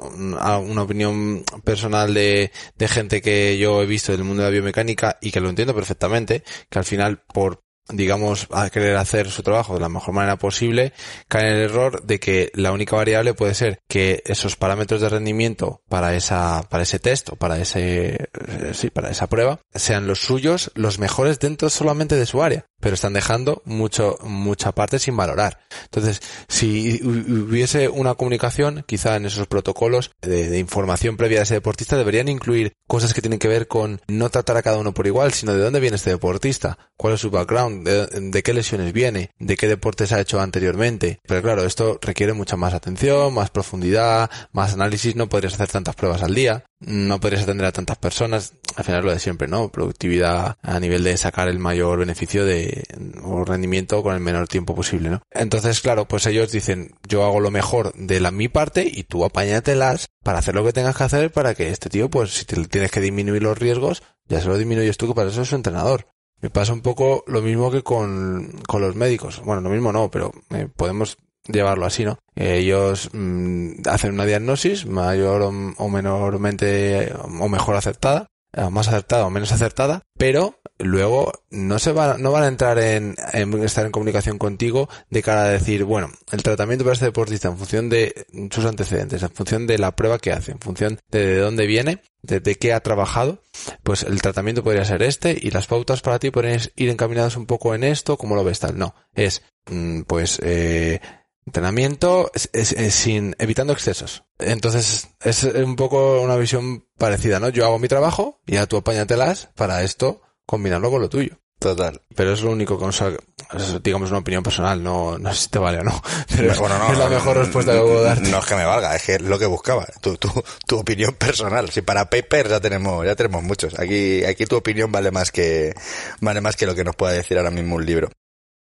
una, opinión personal de, de gente que yo he visto del mundo de la biomecánica y que lo entiendo perfectamente, que al final por digamos, a querer hacer su trabajo de la mejor manera posible, cae en el error de que la única variable puede ser que esos parámetros de rendimiento para esa, para ese test o para ese, sí, para esa prueba sean los suyos, los mejores dentro solamente de su área pero están dejando mucho, mucha parte sin valorar. Entonces, si hubiese una comunicación, quizá en esos protocolos de, información previa de ese deportista, deberían incluir cosas que tienen que ver con no tratar a cada uno por igual, sino de dónde viene este deportista, cuál es su background, de, qué lesiones viene, de qué deportes ha hecho anteriormente. Pero claro, esto requiere mucha más atención, más profundidad, más análisis, no podrías hacer tantas pruebas al día no podrías atender a tantas personas, al final lo de siempre, ¿no? Productividad a nivel de sacar el mayor beneficio de, o rendimiento con el menor tiempo posible, ¿no? Entonces, claro, pues ellos dicen, yo hago lo mejor de la mi parte y tú apáñatelas para hacer lo que tengas que hacer para que este tío, pues si te tienes que disminuir los riesgos, ya se lo disminuyes tú, que para eso es su entrenador. Me pasa un poco lo mismo que con, con los médicos. Bueno, lo mismo no, pero eh, podemos llevarlo así, ¿no? Ellos mm, hacen una diagnosis mayor o, menormente o mejor aceptada, eh, más acertada o menos acertada, pero luego no se van, no van a entrar en, estar en comunicación contigo de cara a decir, bueno, el tratamiento para este deportista en función de sus antecedentes, en función de la prueba que hace, en función de, de dónde viene, de, de, qué ha trabajado, pues el tratamiento podría ser este y las pautas para ti podrían ir encaminadas un poco en esto, como lo ves tal. No, es, mm, pues, eh, entrenamiento sin evitando excesos. Entonces es un poco una visión parecida, ¿no? Yo hago mi trabajo y a tú apáñatelas para esto combinarlo con lo tuyo. Total. Pero es lo único que nos es, digamos una opinión personal, no, no sé si te vale o no. Pero es la mejor respuesta que puedo darte. No es que me valga, es que es lo que buscaba. Tu, tu, tu opinión personal. Si para paper ya tenemos, ya tenemos muchos. Aquí, aquí tu opinión vale más que, vale más que lo que nos pueda decir ahora mismo un libro.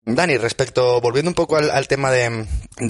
Dani, respecto, volviendo un poco al, tema de,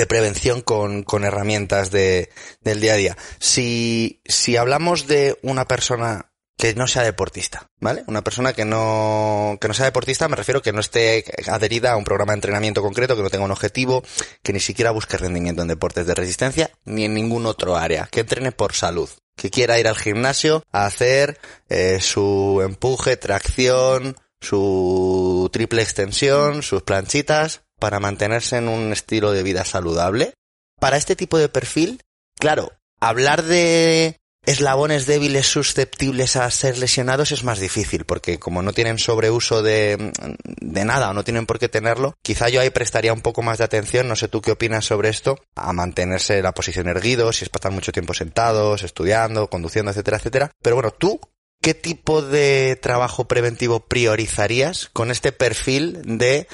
prevención con, herramientas de, del día a día. Si, si hablamos de una persona que no sea deportista, ¿vale? Una persona que no, que no sea deportista, me refiero que no esté adherida a un programa de entrenamiento concreto, que no tenga un objetivo, que ni siquiera busque rendimiento en deportes de resistencia, ni en ningún otro área, que entrene por salud, que quiera ir al gimnasio a hacer eh, su empuje, tracción, su triple extensión, sus planchitas, para mantenerse en un estilo de vida saludable. Para este tipo de perfil, claro, hablar de eslabones débiles susceptibles a ser lesionados es más difícil, porque como no tienen sobreuso de, de nada o no tienen por qué tenerlo, quizá yo ahí prestaría un poco más de atención, no sé tú qué opinas sobre esto, a mantenerse la posición erguido, si es para mucho tiempo sentados, estudiando, conduciendo, etcétera, etcétera. Pero bueno, tú, ¿qué tipo de trabajo preventivo priorizarías con este perfil de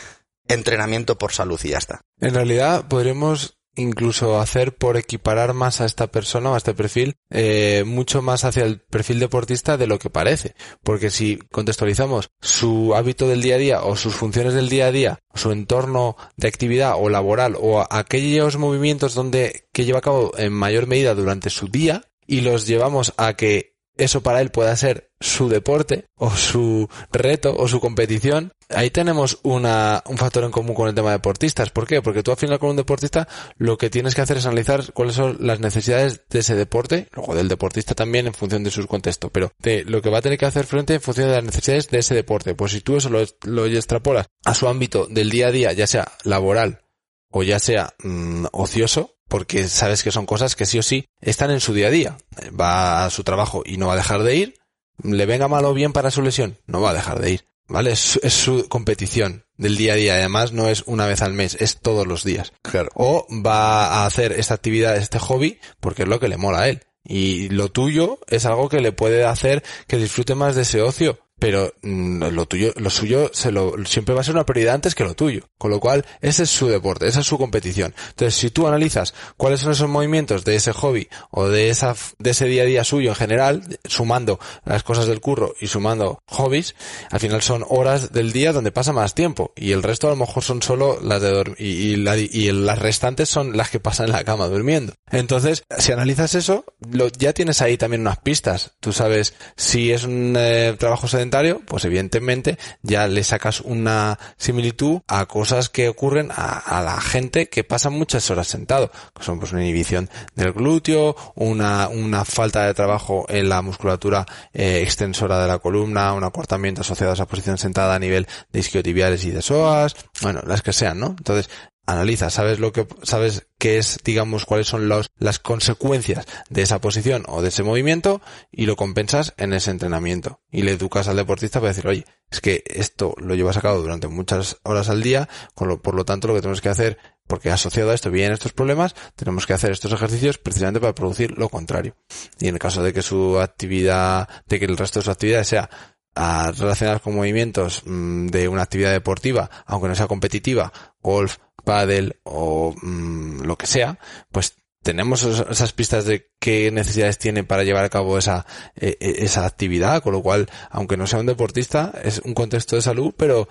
entrenamiento por salud y ya está? En realidad podríamos incluso hacer por equiparar más a esta persona o a este perfil eh, mucho más hacia el perfil deportista de lo que parece. Porque si contextualizamos su hábito del día a día o sus funciones del día a día su entorno de actividad o laboral o aquellos movimientos donde que lleva a cabo en mayor medida durante su día y los llevamos a que eso para él pueda ser su deporte o su reto o su competición, ahí tenemos una, un factor en común con el tema de deportistas. ¿Por qué? Porque tú al final con un deportista lo que tienes que hacer es analizar cuáles son las necesidades de ese deporte, luego del deportista también en función de su contexto, pero de lo que va a tener que hacer frente en función de las necesidades de ese deporte. Pues si tú eso lo, lo extrapolas a su ámbito del día a día, ya sea laboral o ya sea mm, ocioso, porque sabes que son cosas que sí o sí están en su día a día. Va a su trabajo y no va a dejar de ir. Le venga mal o bien para su lesión, no va a dejar de ir. ¿Vale? Es, su competición del día a día. Además, no es una vez al mes, es todos los días. Claro. O va a hacer esta actividad, este hobby, porque es lo que le mola a él. Y lo tuyo es algo que le puede hacer que disfrute más de ese ocio pero mm, lo tuyo, lo suyo se lo, siempre va a ser una prioridad antes que lo tuyo. Con lo cual, ese es su deporte, esa es su competición. Entonces, si tú analizas cuáles son esos movimientos de ese hobby o de esa, de ese día a día suyo en general, sumando las cosas del curro y sumando hobbies, al final son horas del día donde pasa más tiempo. Y el resto a lo mejor son solo las de dormir, y, y, y las restantes son las que pasan en la cama durmiendo. Entonces, si analizas eso, lo, ya tienes ahí también unas pistas. Tú sabes si es un eh, trabajo sedentario, pues evidentemente ya le sacas una similitud a cosas que ocurren a, la gente que pasa muchas horas sentado, que son pues una inhibición del glúteo, una, una falta de trabajo en la musculatura eh, extensora de la columna, un acortamiento asociado a esa posición sentada a nivel de isquiotibiales y de psoas, bueno, las que sean, ¿no? Entonces, analiza, sabes lo que, sabes qué es, digamos, cuáles son los, las consecuencias de esa posición o de ese movimiento y lo compensas en ese entrenamiento. Y le educas al deportista para decir, oye, es que esto lo llevas a cabo durante muchas horas al día, por lo tanto lo que tenemos que hacer, porque asociado a esto vienen estos problemas, tenemos que hacer estos ejercicios precisamente para producir lo contrario. Y en el caso de que su actividad, de que el resto de su actividad sea a relacionadas con movimientos mm, de una actividad deportiva, aunque no sea competitiva, golf, pádel o mm, lo que sea, pues tenemos esas pistas de qué necesidades tiene para llevar a cabo esa, e, e, esa actividad, con lo cual, aunque no sea un deportista, es un contexto de salud, pero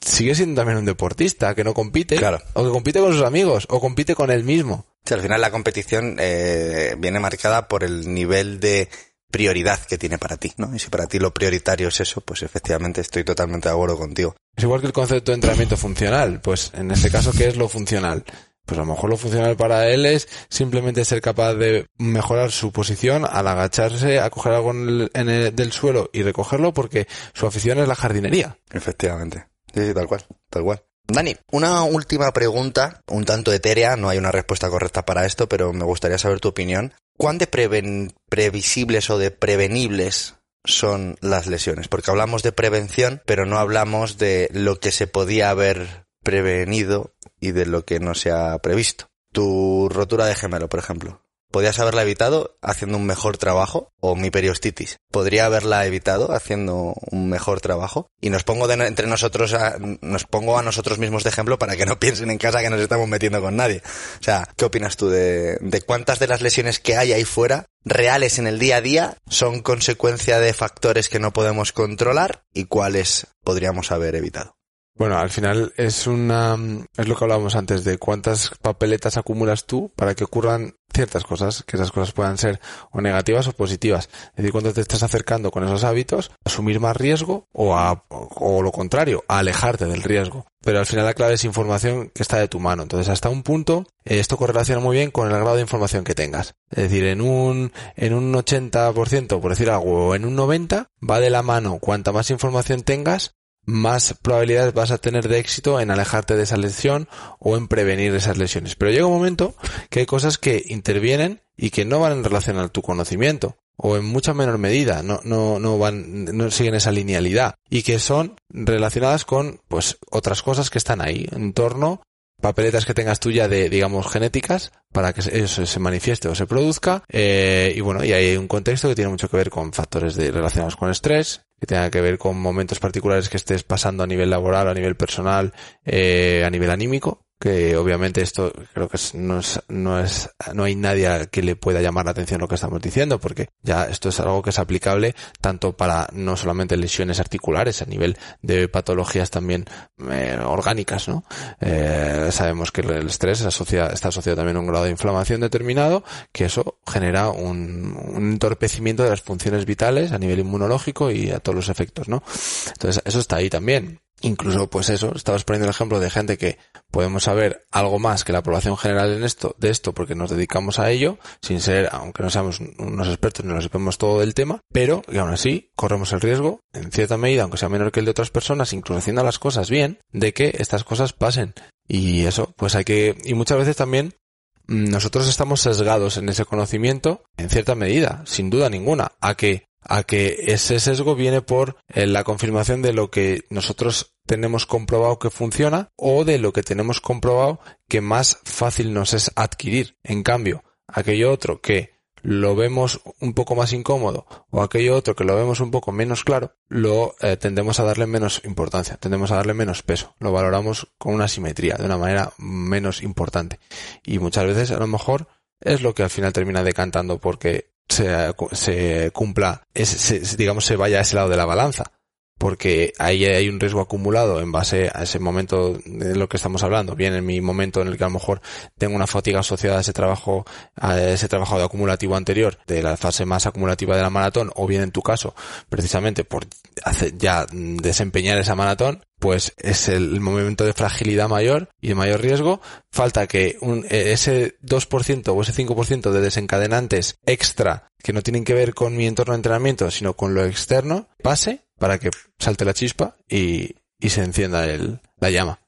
sigue siendo también un deportista que no compite, claro. o que compite con sus amigos, o compite con él mismo. al final la competición eh, viene marcada por el nivel de prioridad que tiene para ti, ¿no? Y si para ti lo prioritario es eso, pues efectivamente estoy totalmente de acuerdo contigo. Es igual que el concepto de entrenamiento funcional, pues en este caso, ¿qué es lo funcional? Pues a lo mejor lo funcional para él es simplemente ser capaz de mejorar su posición al agacharse, a coger algo en el, del suelo y recogerlo porque su afición es la jardinería. Efectivamente. Sí, tal cual, tal cual. Dani, una última pregunta, un tanto etérea, no hay una respuesta correcta para esto, pero me gustaría saber tu opinión. ¿Cuán de previsibles o de prevenibles son las lesiones? Porque hablamos de prevención, pero no hablamos de lo que se podía haber prevenido y de lo que no se ha previsto. Tu rotura de gemelo, por ejemplo. ¿Podrías haberla evitado haciendo un mejor trabajo? ¿O mi periostitis? ¿Podría haberla evitado haciendo un mejor trabajo? Y nos pongo entre nosotros, a, nos pongo a nosotros mismos de ejemplo para que no piensen en casa que nos estamos metiendo con nadie. O sea, ¿qué opinas tú de, de cuántas de las lesiones que hay ahí fuera reales en el día a día son consecuencia de factores que no podemos controlar y cuáles podríamos haber evitado? Bueno, al final es una, es lo que hablábamos antes de cuántas papeletas acumulas tú para que ocurran ciertas cosas, que esas cosas puedan ser o negativas o positivas. Es decir, cuando te estás acercando con esos hábitos, asumir más riesgo o a, o lo contrario, a alejarte del riesgo. Pero al final la clave es información que está de tu mano. Entonces, hasta un punto, eh, esto correlaciona muy bien con el grado de información que tengas. Es decir, en un, en un 80%, por decir algo, o en un 90%, va de la mano cuanta más información tengas, más probabilidades vas a tener de éxito en alejarte de esa lesión o en prevenir esas lesiones. Pero llega un momento que hay cosas que intervienen y que no van en relación a tu conocimiento o en mucha menor medida, no, no, no van, no siguen esa linealidad y que son relacionadas con, pues, otras cosas que están ahí en torno papeletas que tengas tuya de, digamos, genéticas para que eso se manifieste o se produzca. Eh, y bueno, y hay un contexto que tiene mucho que ver con factores de, relacionados con estrés, que tenga que ver con momentos particulares que estés pasando a nivel laboral, a nivel personal, eh, a nivel anímico, que obviamente esto creo que no es, no es, no hay nadie que le pueda llamar la atención lo que estamos diciendo, porque ya esto es algo que es aplicable tanto para no solamente lesiones articulares, a nivel de patologías también eh, orgánicas, ¿no? Eh, sabemos que el estrés está asociado también a un grado de inflamación determinado, que eso genera un, un entorpecimiento de las funciones vitales a nivel inmunológico y a todos los efectos, ¿no? Entonces, eso está ahí también. Incluso, pues eso, estabas poniendo el ejemplo de gente que podemos saber algo más que la población general en esto, de esto, porque nos dedicamos a ello, sin ser, aunque no seamos unos expertos ni lo sepamos todo del tema, pero, y aún así, corremos el riesgo, en cierta medida, aunque sea menor que el de otras personas, incluso haciendo las cosas bien, de que estas cosas pasen. Y eso, pues hay que, y muchas veces también, mm, nosotros estamos sesgados en ese conocimiento, en cierta medida, sin duda ninguna, a que a que ese sesgo viene por eh, la confirmación de lo que nosotros tenemos comprobado que funciona o de lo que tenemos comprobado que más fácil nos es adquirir. En cambio, aquello otro que lo vemos un poco más incómodo o aquello otro que lo vemos un poco menos claro, lo eh, tendemos a darle menos importancia, tendemos a darle menos peso, lo valoramos con una simetría, de una manera menos importante. Y muchas veces a lo mejor es lo que al final termina decantando porque se, se cumpla, digamos, se vaya a ese lado de la balanza. porque ahí hay un riesgo acumulado en base a ese momento de lo que estamos hablando, bien en mi momento en el que a lo mejor tengo una fatiga asociada a ese trabajo, a ese trabajo de acumulativo anterior, de la fase más acumulativa de la maratón, o bien en tu caso, precisamente por hacer, ya desempeñar esa maratón, pues es el momento de fragilidad mayor y de mayor riesgo. Falta que un, ese 2% o ese 5% de desencadenantes extra que no tienen que ver con mi entorno de entrenamiento, sino con lo externo, pase para que salte la chispa y, y se encienda el, la llama.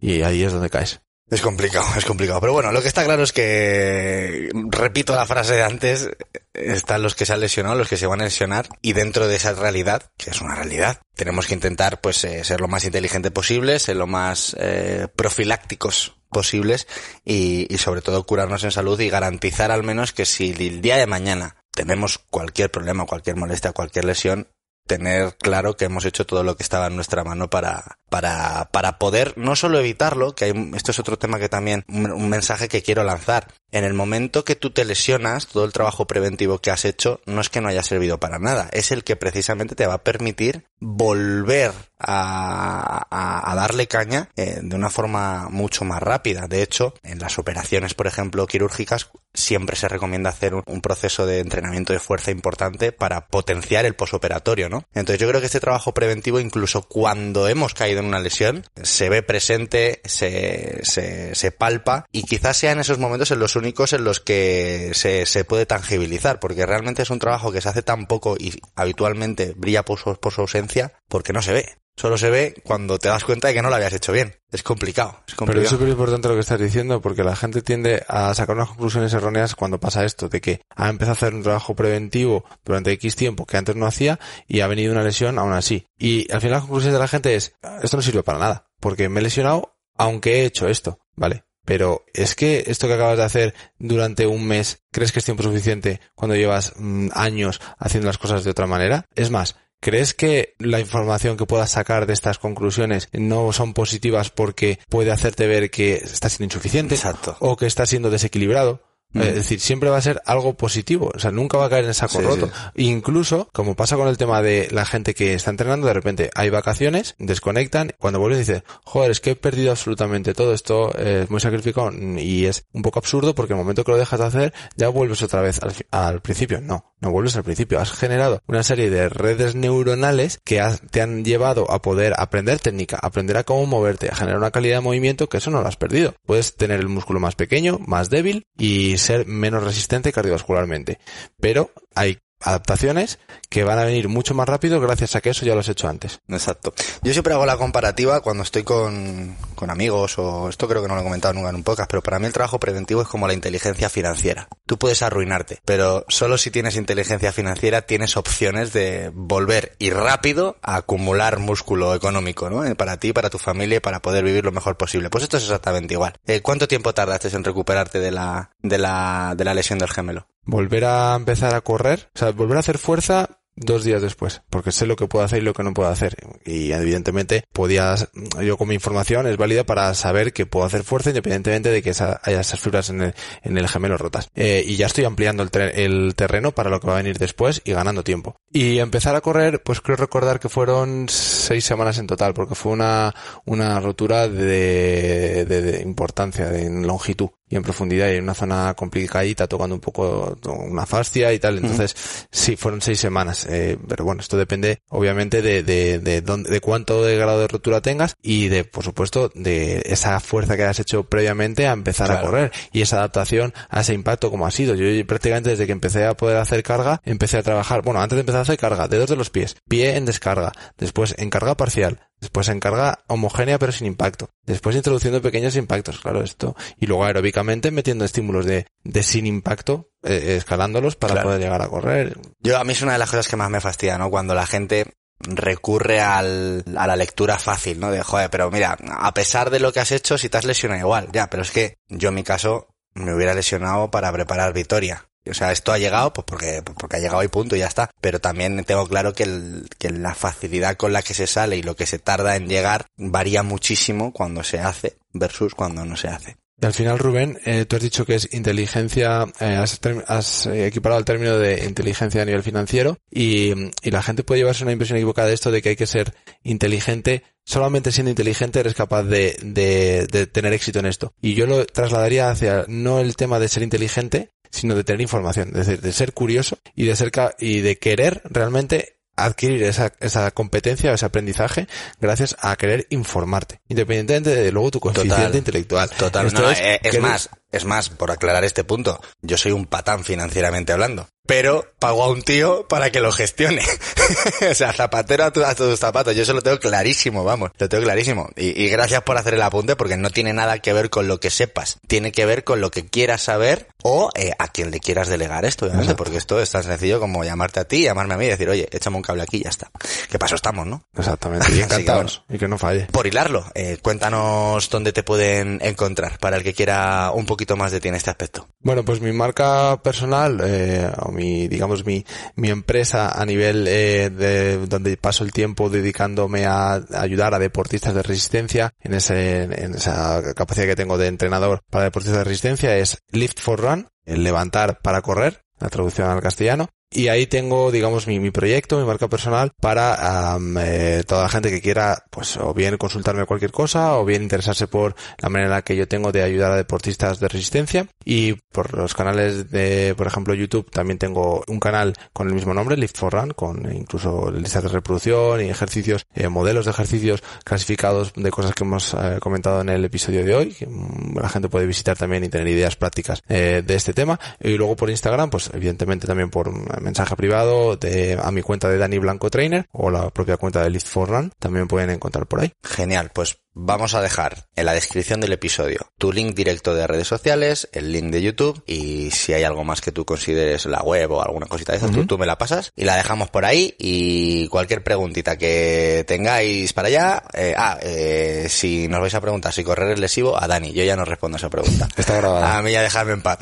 Y ahí es donde caes. Es complicado, es complicado. Pero bueno, lo que está claro es que, repito la frase de antes, están los que se han lesionado, los que se van a lesionar, y dentro de esa realidad, que es una realidad, tenemos que intentar pues eh, ser lo más inteligente posible, ser lo más eh, profilácticos posibles y, y sobre todo curarnos en salud y garantizar al menos que si el día de mañana tenemos cualquier problema, cualquier molestia, cualquier lesión, tener claro que hemos hecho todo lo que estaba en nuestra mano para, para, para poder no solo evitarlo, que hay, esto es otro tema que también, un, un, mensaje que quiero lanzar. En el momento que tú te lesionas, todo el trabajo preventivo que has hecho no es que no haya servido para nada, es el que precisamente te va a permitir volver a, darle caña eh, de una forma mucho más rápida. De hecho, en las operaciones, por ejemplo, quirúrgicas, siempre se recomienda hacer un, un proceso de entrenamiento de fuerza importante para potenciar el posoperatorio, ¿no? Entonces yo creo que este trabajo preventivo, incluso cuando hemos caído en una lesión, se ve presente, se, se, se palpa y quizás sea en esos momentos en los únicos en los que se, se puede tangibilizar, porque realmente es un trabajo que se hace tan poco y habitualmente brilla por su, por su ausencia porque no se ve. Solo se ve cuando te das cuenta de que no lo habías hecho bien. Es complicado. Es complicado. Pero es súper importante lo que estás diciendo porque la gente tiende a sacar unas conclusiones erróneas cuando pasa esto, de que ha empezado a hacer un trabajo preventivo durante X tiempo que antes no hacía y ha venido una lesión aún así. Y al final la conclusión de la gente es, esto no sirve para nada, porque me he lesionado aunque he hecho esto, ¿vale? Pero es que esto que acabas de hacer durante un mes, ¿crees que es tiempo suficiente cuando llevas mmm, años haciendo las cosas de otra manera? Es más, ¿Crees que la información que puedas sacar de estas conclusiones no son positivas porque puede hacerte ver que estás siendo insuficiente? Exacto. O que estás siendo desequilibrado. Mm. Es decir, siempre va a ser algo positivo. O sea, nunca va a caer en saco sí, roto. Sí. Incluso, como pasa con el tema de la gente que está entrenando, de repente hay vacaciones, desconectan, cuando vuelves dices, joder, es que he perdido absolutamente todo esto, eh, es muy sacrificado y es un poco absurdo porque el momento que lo dejas de hacer, ya vuelves otra vez al, al principio. No, no vuelves al principio. Has generado una serie de redes neuronales que has, te han llevado a poder aprender técnica, aprender a cómo moverte, a generar una calidad de movimiento que eso no lo has perdido. Puedes tener el músculo más pequeño, más débil y ser menos resistente cardiovascularmente. Pero hay adaptaciones que van a venir mucho más rápido gracias a que eso ya lo has hecho antes. Exacto. Yo siempre hago la comparativa cuando estoy con, con amigos o esto creo que no lo he comentado nunca en un podcast, pero para mí el trabajo preventivo es como la inteligencia financiera. Tú puedes arruinarte, pero solo si tienes inteligencia financiera tienes opciones de volver y rápido a acumular músculo económico, ¿no? Eh, para ti, para tu familia y para poder vivir lo mejor posible. Pues esto es exactamente igual. Eh, ¿Cuánto tiempo tardaste en recuperarte de la, de la, de la lesión del gemelo? Volver a empezar a correr, o sea, volver a hacer fuerza dos días después, porque sé lo que puedo hacer y lo que no puedo hacer. Y evidentemente podías, yo con mi información es válida para saber que puedo hacer fuerza independientemente de que esa, haya esas fibras en el, en el gemelo rotas. Eh, y ya estoy ampliando el, el, terreno para lo que va a venir después y ganando tiempo. Y empezar a correr, pues creo recordar que fueron seis semanas en total, porque fue una, una rotura de, de, de importancia, de longitud y en profundidad y en una zona complicadita tocando un poco una fascia y tal entonces uh -huh. sí fueron seis semanas eh, pero bueno esto depende obviamente de de, de, dónde, de cuánto de grado de rotura tengas y de por supuesto de esa fuerza que has hecho previamente a empezar claro. a correr y esa adaptación a ese impacto como ha sido yo prácticamente desde que empecé a poder hacer carga empecé a trabajar bueno antes de empezar a hacer carga dedos de los pies pie en descarga después en carga parcial Después en carga homogénea pero sin impacto. Después introduciendo pequeños impactos, claro, esto. Y luego aeróbicamente metiendo estímulos de, de sin impacto, eh, escalándolos para claro. poder llegar a correr. Yo, a mí es una de las cosas que más me fastidia, ¿no? Cuando la gente recurre al, a la lectura fácil, ¿no? De, joder, pero mira, a pesar de lo que has hecho, si te has lesionado igual, ya, pero es que yo en mi caso me hubiera lesionado para preparar Vitoria. O sea, esto ha llegado pues porque, porque ha llegado y punto y ya está. Pero también tengo claro que, el, que la facilidad con la que se sale y lo que se tarda en llegar varía muchísimo cuando se hace versus cuando no se hace. al final, Rubén, eh, tú has dicho que es inteligencia, eh, has, has equiparado el término de inteligencia a nivel financiero y, y la gente puede llevarse una impresión equivocada de esto de que hay que ser inteligente solamente siendo inteligente eres capaz de, de, de, tener éxito en esto. Y yo lo trasladaría hacia no el tema de ser inteligente, sino de tener información, de, de ser curioso y de ser y de querer realmente adquirir esa, esa competencia o ese aprendizaje gracias a querer informarte, independientemente de luego tu coeficiente intelectual. Total, no, es, eh, es más, es más, por aclarar este punto, yo soy un patán financieramente hablando pero pago a un tío para que lo gestione. o sea, zapatero a, tus zapatos. Yo eso lo tengo clarísimo, vamos. Lo tengo clarísimo. Y, y, gracias por hacer el apunte porque no tiene nada que ver con lo que sepas. Tiene que ver con lo que quieras saber o eh, a quien le quieras delegar esto, obviamente. Porque esto es tan sencillo como llamarte a ti, llamarme a mí y decir, oye, échame un cable aquí y ya está. ¿Qué paso estamos, no? Exactamente. Y encantados. y que no falle. Por hilarlo, eh, cuéntanos dónde te pueden encontrar para el que quiera un poquito más de ti en este aspecto. Bueno, pues mi marca personal, eh, mi, digamos, mi, mi empresa a nivel eh, de donde paso el tiempo dedicándome a ayudar a deportistas de resistencia en ese, en esa capacidad que tengo de entrenador para deportistas de resistencia es Lift for Run, el levantar para correr, la traducción al castellano, y ahí tengo, digamos, mi, mi proyecto, mi marca personal para um, eh, toda la gente que quiera, pues, o bien consultarme cualquier cosa, o bien interesarse por la manera en la que yo tengo de ayudar a deportistas de resistencia. Y por los canales de, por ejemplo, YouTube, también tengo un canal con el mismo nombre, Lift for Run, con incluso listas de reproducción y ejercicios, eh, modelos de ejercicios clasificados de cosas que hemos eh, comentado en el episodio de hoy. Que, um, la gente puede visitar también y tener ideas prácticas eh, de este tema. Y luego por Instagram, pues, evidentemente también por mensaje privado de, a mi cuenta de Dani Blanco Trainer o la propia cuenta de Lift for Run, también pueden encontrar por ahí. Genial, pues vamos a dejar en la descripción del episodio tu link directo de redes sociales, el link de YouTube y si hay algo más que tú consideres la web o alguna cosita de esas, uh -huh. tú, tú, me la pasas y la dejamos por ahí y cualquier preguntita que tengáis para allá, eh, ah, eh, si nos vais a preguntar si correr es lesivo, a Dani, yo ya no respondo a esa pregunta. Está grabada. A mí ya dejadme en paz.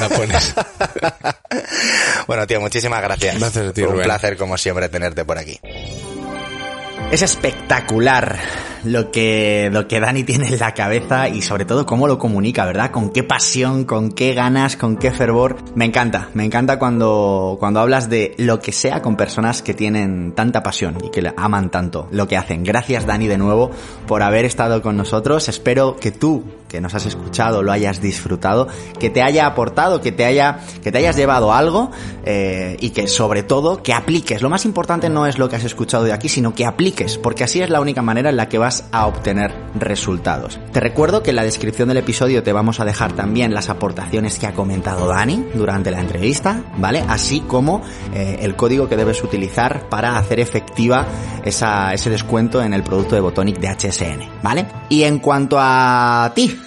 La pones. bueno, tío, muchísimas gracias. Gracias, tío. Un Rubén. placer como siempre tenerte por aquí. Es espectacular lo que, lo que Dani tiene en la cabeza y sobre todo cómo lo comunica, ¿verdad? Con qué pasión, con qué ganas, con qué fervor. Me encanta, me encanta cuando, cuando hablas de lo que sea con personas que tienen tanta pasión y que aman tanto lo que hacen. Gracias Dani de nuevo por haber estado con nosotros. Espero que tú, que nos has escuchado, lo hayas disfrutado, que te haya aportado, que te haya, que te hayas llevado algo eh, y que sobre todo que apliques. Lo más importante no es lo que has escuchado de aquí, sino que apliques, porque así es la única manera en la que a obtener resultados. Te recuerdo que en la descripción del episodio te vamos a dejar también las aportaciones que ha comentado Dani durante la entrevista, ¿vale? Así como eh, el código que debes utilizar para hacer efectiva ese descuento en el producto de Botonic de HSN, ¿vale? Y en cuanto a ti,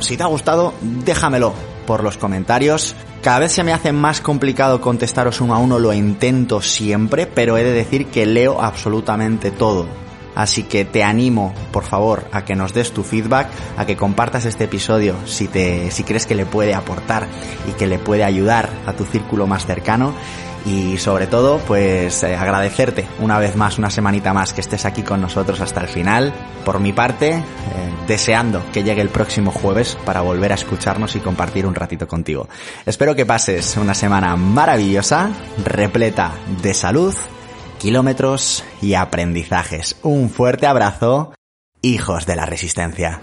si te ha gustado, déjamelo por los comentarios. Cada vez se me hace más complicado contestaros uno a uno, lo intento siempre, pero he de decir que leo absolutamente todo. Así que te animo, por favor, a que nos des tu feedback, a que compartas este episodio si te, si crees que le puede aportar y que le puede ayudar a tu círculo más cercano. Y sobre todo, pues eh, agradecerte una vez más, una semanita más que estés aquí con nosotros hasta el final. Por mi parte, eh, deseando que llegue el próximo jueves para volver a escucharnos y compartir un ratito contigo. Espero que pases una semana maravillosa, repleta de salud, kilómetros y aprendizajes. Un fuerte abrazo, hijos de la resistencia.